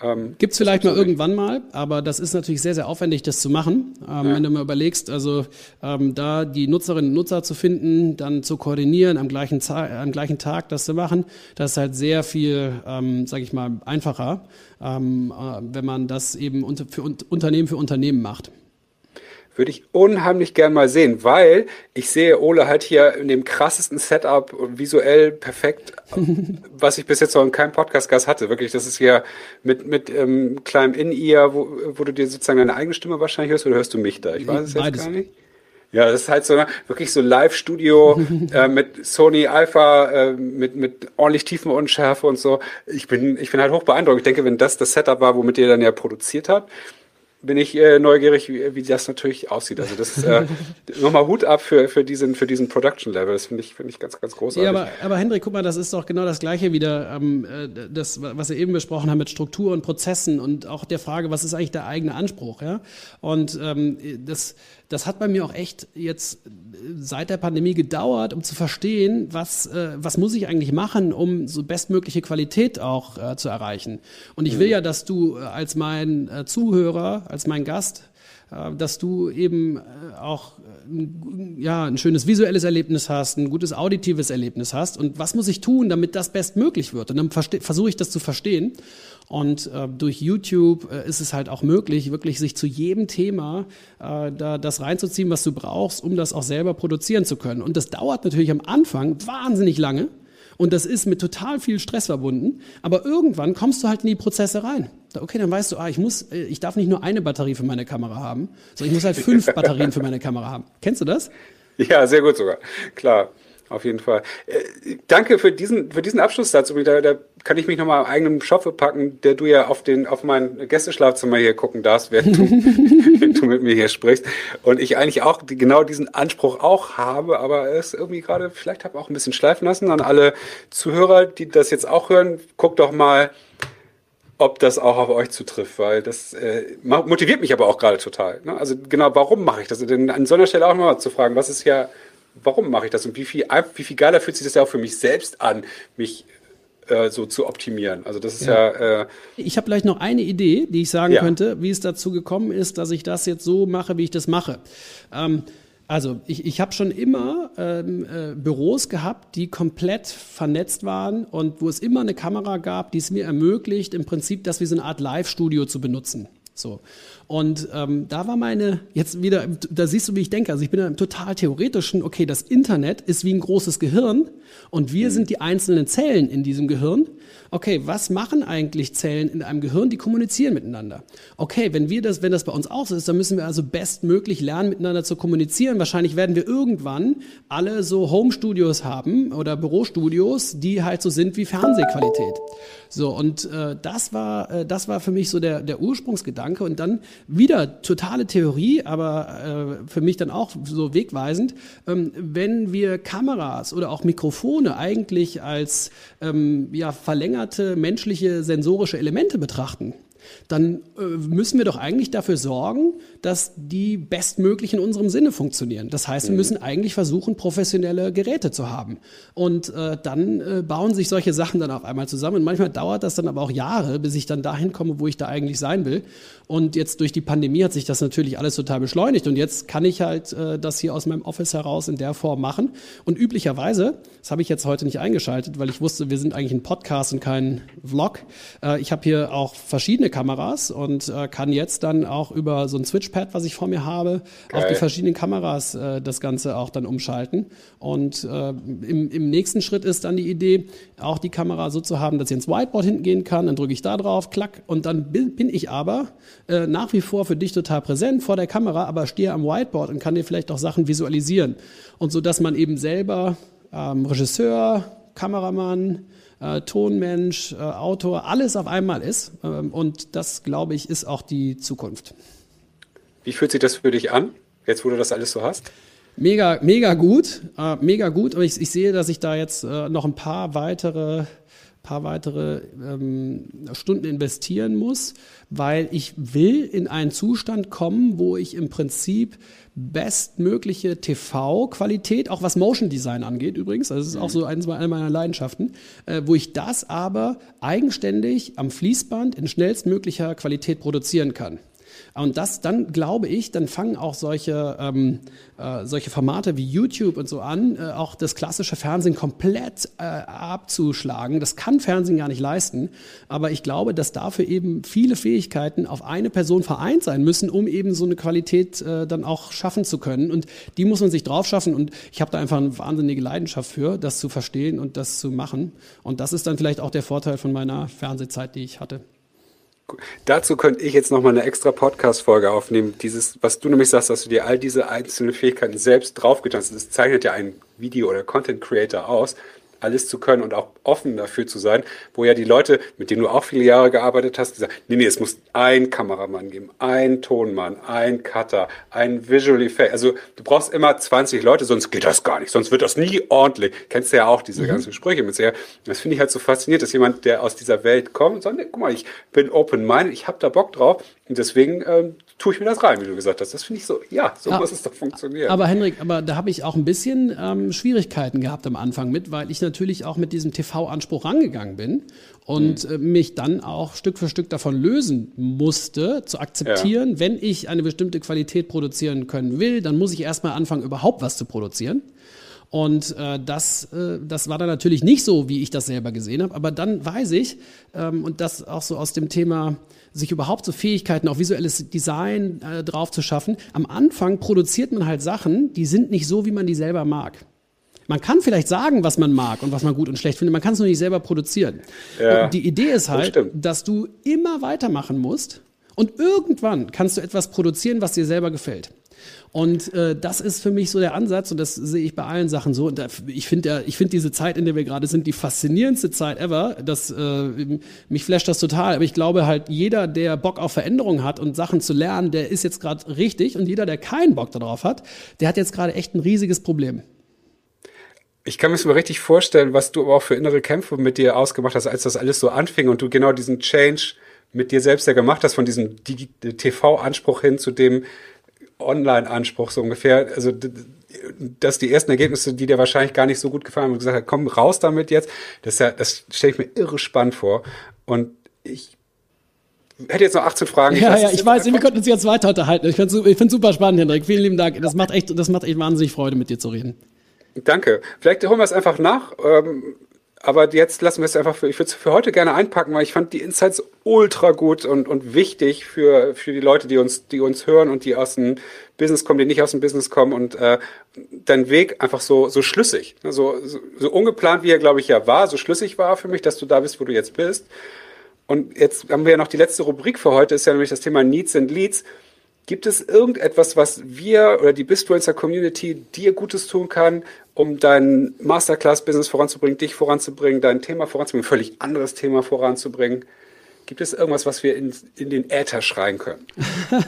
Ähm, Gibt es vielleicht mal irgendwann mal, aber das ist natürlich sehr, sehr aufwendig, das zu machen. Ähm, ja. Wenn du mal überlegst, also ähm, da die Nutzerinnen und Nutzer zu finden, dann zu koordinieren, am gleichen, am gleichen Tag das zu machen, das ist halt sehr viel, ähm, sage ich mal, einfacher, ähm, äh, wenn man das eben unter, für Unternehmen für Unternehmen macht. Würde ich unheimlich gern mal sehen, weil ich sehe Ole halt hier in dem krassesten Setup und visuell perfekt, was ich bis jetzt noch in keinem Podcast-Gast hatte. Wirklich, das ist hier mit, mit ähm, kleinem In-Ear, wo, wo du dir sozusagen deine eigene Stimme wahrscheinlich hörst oder hörst du mich da? Ich weiß es jetzt Beides. gar nicht. Ja, das ist halt so wirklich so Live-Studio äh, mit Sony Alpha, äh, mit, mit ordentlich Tiefenunschärfe und so. Ich bin, ich bin halt hoch beeindruckt. Ich denke, wenn das das Setup war, womit ihr dann ja produziert habt, bin ich äh, neugierig, wie, wie das natürlich aussieht. Also das ist äh, nochmal Hut ab für, für diesen, für diesen Production Level. Das finde ich, finde ich ganz, ganz großartig. Ja, aber, aber Hendrik, guck mal, das ist doch genau das Gleiche wieder, ähm, äh, das, was wir eben besprochen haben mit Struktur und Prozessen und auch der Frage, was ist eigentlich der eigene Anspruch, ja? Und ähm, das, das hat bei mir auch echt jetzt seit der Pandemie gedauert, um zu verstehen, was, äh, was muss ich eigentlich machen, um so bestmögliche Qualität auch äh, zu erreichen. Und ich will mhm. ja, dass du äh, als mein äh, Zuhörer, als mein Gast, äh, dass du eben äh, auch ja, ein schönes visuelles Erlebnis hast, ein gutes auditives Erlebnis hast. Und was muss ich tun, damit das bestmöglich wird? Und dann versuche ich das zu verstehen. Und äh, durch YouTube äh, ist es halt auch möglich, wirklich sich zu jedem Thema äh, da das reinzuziehen, was du brauchst, um das auch selber produzieren zu können. Und das dauert natürlich am Anfang wahnsinnig lange. Und das ist mit total viel Stress verbunden. Aber irgendwann kommst du halt in die Prozesse rein. Okay, dann weißt du, ah, ich muss, äh, ich darf nicht nur eine Batterie für meine Kamera haben, sondern ich muss halt fünf Batterien für meine Kamera haben. Kennst du das? Ja, sehr gut sogar. Klar. Auf jeden Fall. Äh, danke für diesen, für diesen Abschlusssatz. Da, da kann ich mich nochmal am eigenen Schopfe packen, der du ja auf, den, auf mein Gästeschlafzimmer hier gucken darfst, während du, wenn du mit mir hier sprichst. Und ich eigentlich auch die, genau diesen Anspruch auch habe, aber es irgendwie gerade vielleicht habe auch ein bisschen schleifen lassen. An alle Zuhörer, die das jetzt auch hören, guckt doch mal, ob das auch auf euch zutrifft, weil das äh, motiviert mich aber auch gerade total. Ne? Also genau, warum mache ich das? Denn an so einer Stelle auch nochmal zu fragen, was ist ja warum mache ich das und wie viel, wie viel geiler fühlt sich das ja auch für mich selbst an, mich äh, so zu optimieren. Also das ist ja. ja äh ich habe vielleicht noch eine Idee, die ich sagen ja. könnte, wie es dazu gekommen ist, dass ich das jetzt so mache, wie ich das mache. Ähm, also ich, ich habe schon immer ähm, äh, Büros gehabt, die komplett vernetzt waren und wo es immer eine Kamera gab, die es mir ermöglicht, im Prinzip das wie so eine Art Live-Studio zu benutzen. So. Und ähm, da war meine, jetzt wieder, da siehst du, wie ich denke. Also ich bin da im total theoretischen, okay, das Internet ist wie ein großes Gehirn und wir mhm. sind die einzelnen Zellen in diesem Gehirn. Okay, was machen eigentlich Zellen in einem Gehirn? Die kommunizieren miteinander. Okay, wenn wir das, wenn das bei uns auch so ist, dann müssen wir also bestmöglich lernen, miteinander zu kommunizieren. Wahrscheinlich werden wir irgendwann alle so Home-Studios haben oder Bürostudios, die halt so sind wie Fernsehqualität. So, und äh, das war, äh, das war für mich so der, der Ursprungsgedanke. Und dann wieder totale Theorie, aber äh, für mich dann auch so wegweisend. Ähm, wenn wir Kameras oder auch Mikrofone eigentlich als ähm, ja, verlängerte menschliche sensorische Elemente betrachten, dann äh, müssen wir doch eigentlich dafür sorgen, dass die bestmöglich in unserem Sinne funktionieren. Das heißt, wir mhm. müssen eigentlich versuchen, professionelle Geräte zu haben. Und äh, dann äh, bauen sich solche Sachen dann auf einmal zusammen. Und manchmal dauert das dann aber auch Jahre, bis ich dann dahin komme, wo ich da eigentlich sein will. Und jetzt durch die Pandemie hat sich das natürlich alles total beschleunigt. Und jetzt kann ich halt äh, das hier aus meinem Office heraus in der Form machen. Und üblicherweise, das habe ich jetzt heute nicht eingeschaltet, weil ich wusste, wir sind eigentlich ein Podcast und kein Vlog. Äh, ich habe hier auch verschiedene Kameras und äh, kann jetzt dann auch über so ein Switchpad, was ich vor mir habe, Geil. auf die verschiedenen Kameras äh, das Ganze auch dann umschalten. Und äh, im, im nächsten Schritt ist dann die Idee, auch die Kamera so zu haben, dass ich ins Whiteboard hinten gehen kann. Dann drücke ich da drauf, klack, und dann bin, bin ich aber äh, nach wie vor für dich total präsent vor der Kamera, aber stehe am Whiteboard und kann dir vielleicht auch Sachen visualisieren. Und so, dass man eben selber ähm, Regisseur, Kameramann, äh, Tonmensch, äh, Autor, alles auf einmal ist. Ähm, und das, glaube ich, ist auch die Zukunft. Wie fühlt sich das für dich an, jetzt wo du das alles so hast? Mega, mega gut, äh, mega gut. Und ich, ich, sehe, dass ich da jetzt äh, noch ein paar weitere paar weitere ähm, Stunden investieren muss, weil ich will in einen Zustand kommen, wo ich im Prinzip bestmögliche TV-Qualität, auch was Motion Design angeht übrigens, also das ist auch so eines meiner Leidenschaften, äh, wo ich das aber eigenständig am Fließband in schnellstmöglicher Qualität produzieren kann. Und das, dann glaube ich, dann fangen auch solche, ähm, äh, solche Formate wie YouTube und so an, äh, auch das klassische Fernsehen komplett äh, abzuschlagen. Das kann Fernsehen gar nicht leisten. Aber ich glaube, dass dafür eben viele Fähigkeiten auf eine Person vereint sein müssen, um eben so eine Qualität äh, dann auch schaffen zu können. Und die muss man sich drauf schaffen. Und ich habe da einfach eine wahnsinnige Leidenschaft für, das zu verstehen und das zu machen. Und das ist dann vielleicht auch der Vorteil von meiner Fernsehzeit, die ich hatte. Dazu könnte ich jetzt nochmal eine extra Podcast-Folge aufnehmen. Dieses, was du nämlich sagst, dass du dir all diese einzelnen Fähigkeiten selbst draufgetan hast, das zeichnet ja einen Video- oder Content-Creator aus alles zu können und auch offen dafür zu sein, wo ja die Leute, mit denen du auch viele Jahre gearbeitet hast, gesagt, nee, nee, es muss ein Kameramann geben, ein Tonmann, ein Cutter, ein Visual Effect. Also du brauchst immer 20 Leute, sonst geht das gar nicht, sonst wird das nie ordentlich. Kennst du ja auch diese mhm. ganzen Sprüche mit sehr. Das finde ich halt so faszinierend, dass jemand, der aus dieser Welt kommt und sagt, nee, guck mal, ich bin open-minded, ich habe da Bock drauf und deswegen ähm, tue ich mir das rein, wie du gesagt hast. Das finde ich so, ja, so ja, muss es doch funktionieren. Aber Henrik, aber da habe ich auch ein bisschen ähm, Schwierigkeiten gehabt am Anfang mit, weil ich natürlich auch mit diesem TV-Anspruch rangegangen bin und mhm. äh, mich dann auch Stück für Stück davon lösen musste, zu akzeptieren, ja. wenn ich eine bestimmte Qualität produzieren können will, dann muss ich erstmal anfangen, überhaupt was zu produzieren. Und äh, das, äh, das war dann natürlich nicht so, wie ich das selber gesehen habe. Aber dann weiß ich, ähm, und das auch so aus dem Thema sich überhaupt so Fähigkeiten, auch visuelles Design äh, drauf zu schaffen. Am Anfang produziert man halt Sachen, die sind nicht so, wie man die selber mag. Man kann vielleicht sagen, was man mag und was man gut und schlecht findet, man kann es nur nicht selber produzieren. Ja, und die Idee ist halt, das dass du immer weitermachen musst und irgendwann kannst du etwas produzieren, was dir selber gefällt. Und äh, das ist für mich so der Ansatz und das sehe ich bei allen Sachen so. Und da, ich finde ja, ich finde diese Zeit, in der wir gerade sind, die faszinierendste Zeit ever. Das, äh, mich flasht das total. Aber ich glaube halt, jeder, der Bock auf Veränderung hat und Sachen zu lernen, der ist jetzt gerade richtig. Und jeder, der keinen Bock darauf hat, der hat jetzt gerade echt ein riesiges Problem. Ich kann mir mal richtig vorstellen, was du aber auch für innere Kämpfe mit dir ausgemacht hast, als das alles so anfing und du genau diesen Change mit dir selbst ja gemacht hast, von diesem TV-Anspruch hin zu dem, Online-Anspruch so ungefähr. Also dass die ersten Ergebnisse, die dir wahrscheinlich gar nicht so gut gefallen haben, und gesagt hat, komm raus damit jetzt. Das, ja, das stelle ich mir irre spannend vor. Und ich hätte jetzt noch 18 Fragen. Ja, ich ja, ich weiß, wir könnten uns jetzt weiter unterhalten. Ich finde es super spannend, Hendrik. Vielen lieben Dank. Das macht echt, das macht echt wahnsinnig Freude, mit dir zu reden. Danke. Vielleicht holen wir es einfach nach. Ähm, aber jetzt lassen wir es einfach für, ich würde es für heute gerne einpacken, weil ich fand die Insights ultra gut und, und wichtig für, für die Leute, die uns, die uns hören und die aus dem Business kommen, die nicht aus dem Business kommen und äh, dein Weg einfach so, so schlüssig, ne, so, so, so ungeplant, wie er, glaube ich, ja war, so schlüssig war für mich, dass du da bist, wo du jetzt bist. Und jetzt haben wir ja noch die letzte Rubrik für heute, ist ja nämlich das Thema Needs and Leads. Gibt es irgendetwas, was wir oder die Bistfluencer Community dir Gutes tun kann, um dein Masterclass-Business voranzubringen, dich voranzubringen, dein Thema voranzubringen, ein völlig anderes Thema voranzubringen? Gibt es irgendwas, was wir in, in den Äther schreien können?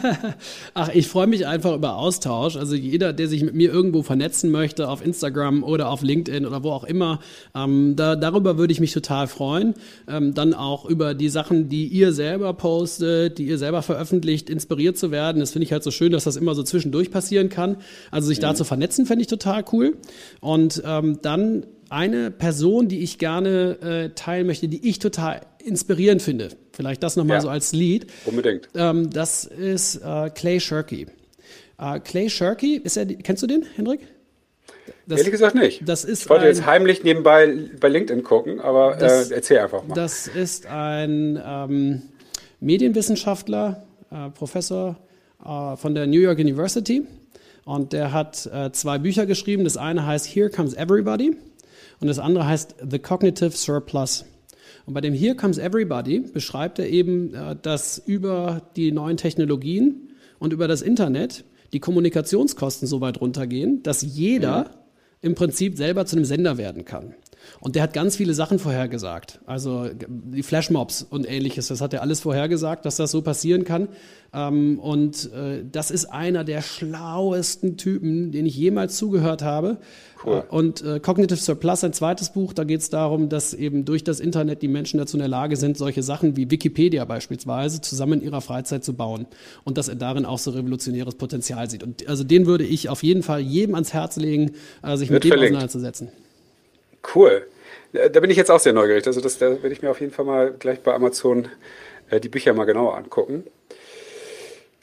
Ach, ich freue mich einfach über Austausch. Also jeder, der sich mit mir irgendwo vernetzen möchte, auf Instagram oder auf LinkedIn oder wo auch immer, ähm, da, darüber würde ich mich total freuen. Ähm, dann auch über die Sachen, die ihr selber postet, die ihr selber veröffentlicht, inspiriert zu werden. Das finde ich halt so schön, dass das immer so zwischendurch passieren kann. Also sich mhm. da zu vernetzen, fände ich total cool. Und ähm, dann eine Person, die ich gerne äh, teilen möchte, die ich total inspirierend finde. Vielleicht das nochmal ja, so als Lied. Unbedingt. Ähm, das ist äh, Clay Shirky. Äh, Clay Shirky, ist er, kennst du den, Hendrik? Das, Ehrlich gesagt nicht. Das ist ich wollte ein, jetzt heimlich nebenbei bei LinkedIn gucken, aber äh, das, äh, erzähl einfach mal. Das ist ein ähm, Medienwissenschaftler, äh, Professor äh, von der New York University. Und der hat zwei Bücher geschrieben. Das eine heißt Here Comes Everybody und das andere heißt The Cognitive Surplus. Und bei dem Here Comes Everybody beschreibt er eben, äh, dass über die neuen Technologien und über das Internet die Kommunikationskosten so weit runtergehen, dass jeder im Prinzip selber zu einem Sender werden kann. Und der hat ganz viele Sachen vorhergesagt. Also die Flashmobs und ähnliches, das hat er alles vorhergesagt, dass das so passieren kann. Ähm, und äh, das ist einer der schlauesten Typen, den ich jemals zugehört habe. Cool. Äh, und äh, Cognitive Surplus, ein zweites Buch, da geht es darum, dass eben durch das Internet die Menschen dazu in der Lage sind, solche Sachen wie Wikipedia beispielsweise zusammen in ihrer Freizeit zu bauen. Und dass er darin auch so revolutionäres Potenzial sieht. Und also den würde ich auf jeden Fall jedem ans Herz legen, äh, sich Wird mit dem verlinkt. auseinanderzusetzen. Cool. Äh, da bin ich jetzt auch sehr neugierig. Also das, da werde ich mir auf jeden Fall mal gleich bei Amazon äh, die Bücher mal genauer angucken.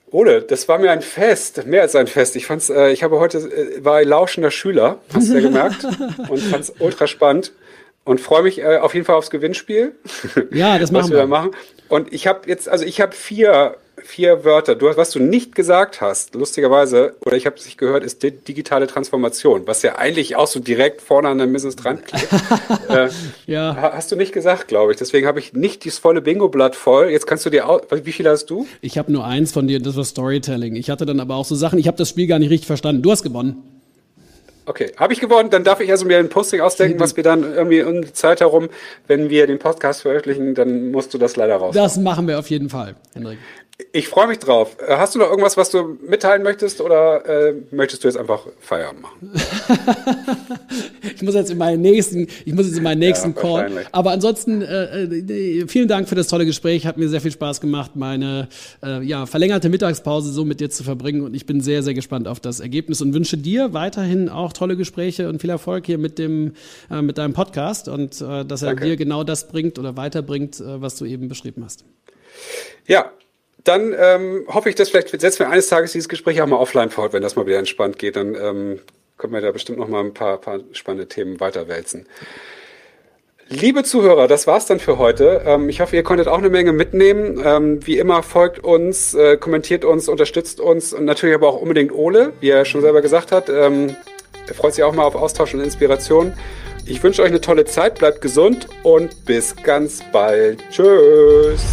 Ole, das war mir ein Fest, mehr als ein Fest. Ich fand's, äh, ich habe heute äh, war lauschender Schüler, hast du ja gemerkt, und fand's ultra spannend und freue mich äh, auf jeden Fall aufs Gewinnspiel. Ja, das machen was wir. wir. Machen. Und ich habe jetzt, also ich habe vier vier Wörter. Du, was du nicht gesagt hast, lustigerweise, oder ich habe es nicht gehört, ist digitale Transformation, was ja eigentlich auch so direkt vorne an der Business dran klebt. äh, ja. Hast du nicht gesagt, glaube ich. Deswegen habe ich nicht das volle Bingo-Blatt voll. Jetzt kannst du dir auch, wie viele hast du? Ich habe nur eins von dir, das war Storytelling. Ich hatte dann aber auch so Sachen, ich habe das Spiel gar nicht richtig verstanden. Du hast gewonnen. Okay, habe ich gewonnen, dann darf ich also mir ein Posting ausdenken, was wir dann irgendwie um die Zeit herum, wenn wir den Podcast veröffentlichen, dann musst du das leider raus. Das machen wir auf jeden Fall, Henrik. Ich freue mich drauf. Äh, hast du noch irgendwas, was du mitteilen möchtest oder äh, möchtest du jetzt einfach Feierabend machen? ich muss jetzt in meinen nächsten, ich muss jetzt in meinen nächsten ja, Call. Aber ansonsten äh, äh, vielen Dank für das tolle Gespräch. Hat mir sehr viel Spaß gemacht, meine äh, ja, verlängerte Mittagspause so mit dir zu verbringen. Und ich bin sehr, sehr gespannt auf das Ergebnis und wünsche dir weiterhin auch tolle Gespräche und viel Erfolg hier mit dem äh, mit deinem Podcast und dass er Danke. dir genau das bringt oder weiterbringt, was du eben beschrieben hast. Ja, dann ähm, hoffe ich, dass vielleicht setzen wir eines Tages dieses Gespräch auch mal offline fort, wenn das mal wieder entspannt geht. Dann ähm, können wir da bestimmt noch mal ein paar, paar spannende Themen weiterwälzen. Liebe Zuhörer, das war's dann für heute. Ähm, ich hoffe, ihr konntet auch eine Menge mitnehmen. Ähm, wie immer folgt uns, äh, kommentiert uns, unterstützt uns und natürlich aber auch unbedingt Ole, wie er schon selber gesagt hat. Ähm, er freut sich auch mal auf Austausch und Inspiration. Ich wünsche euch eine tolle Zeit, bleibt gesund und bis ganz bald. Tschüss.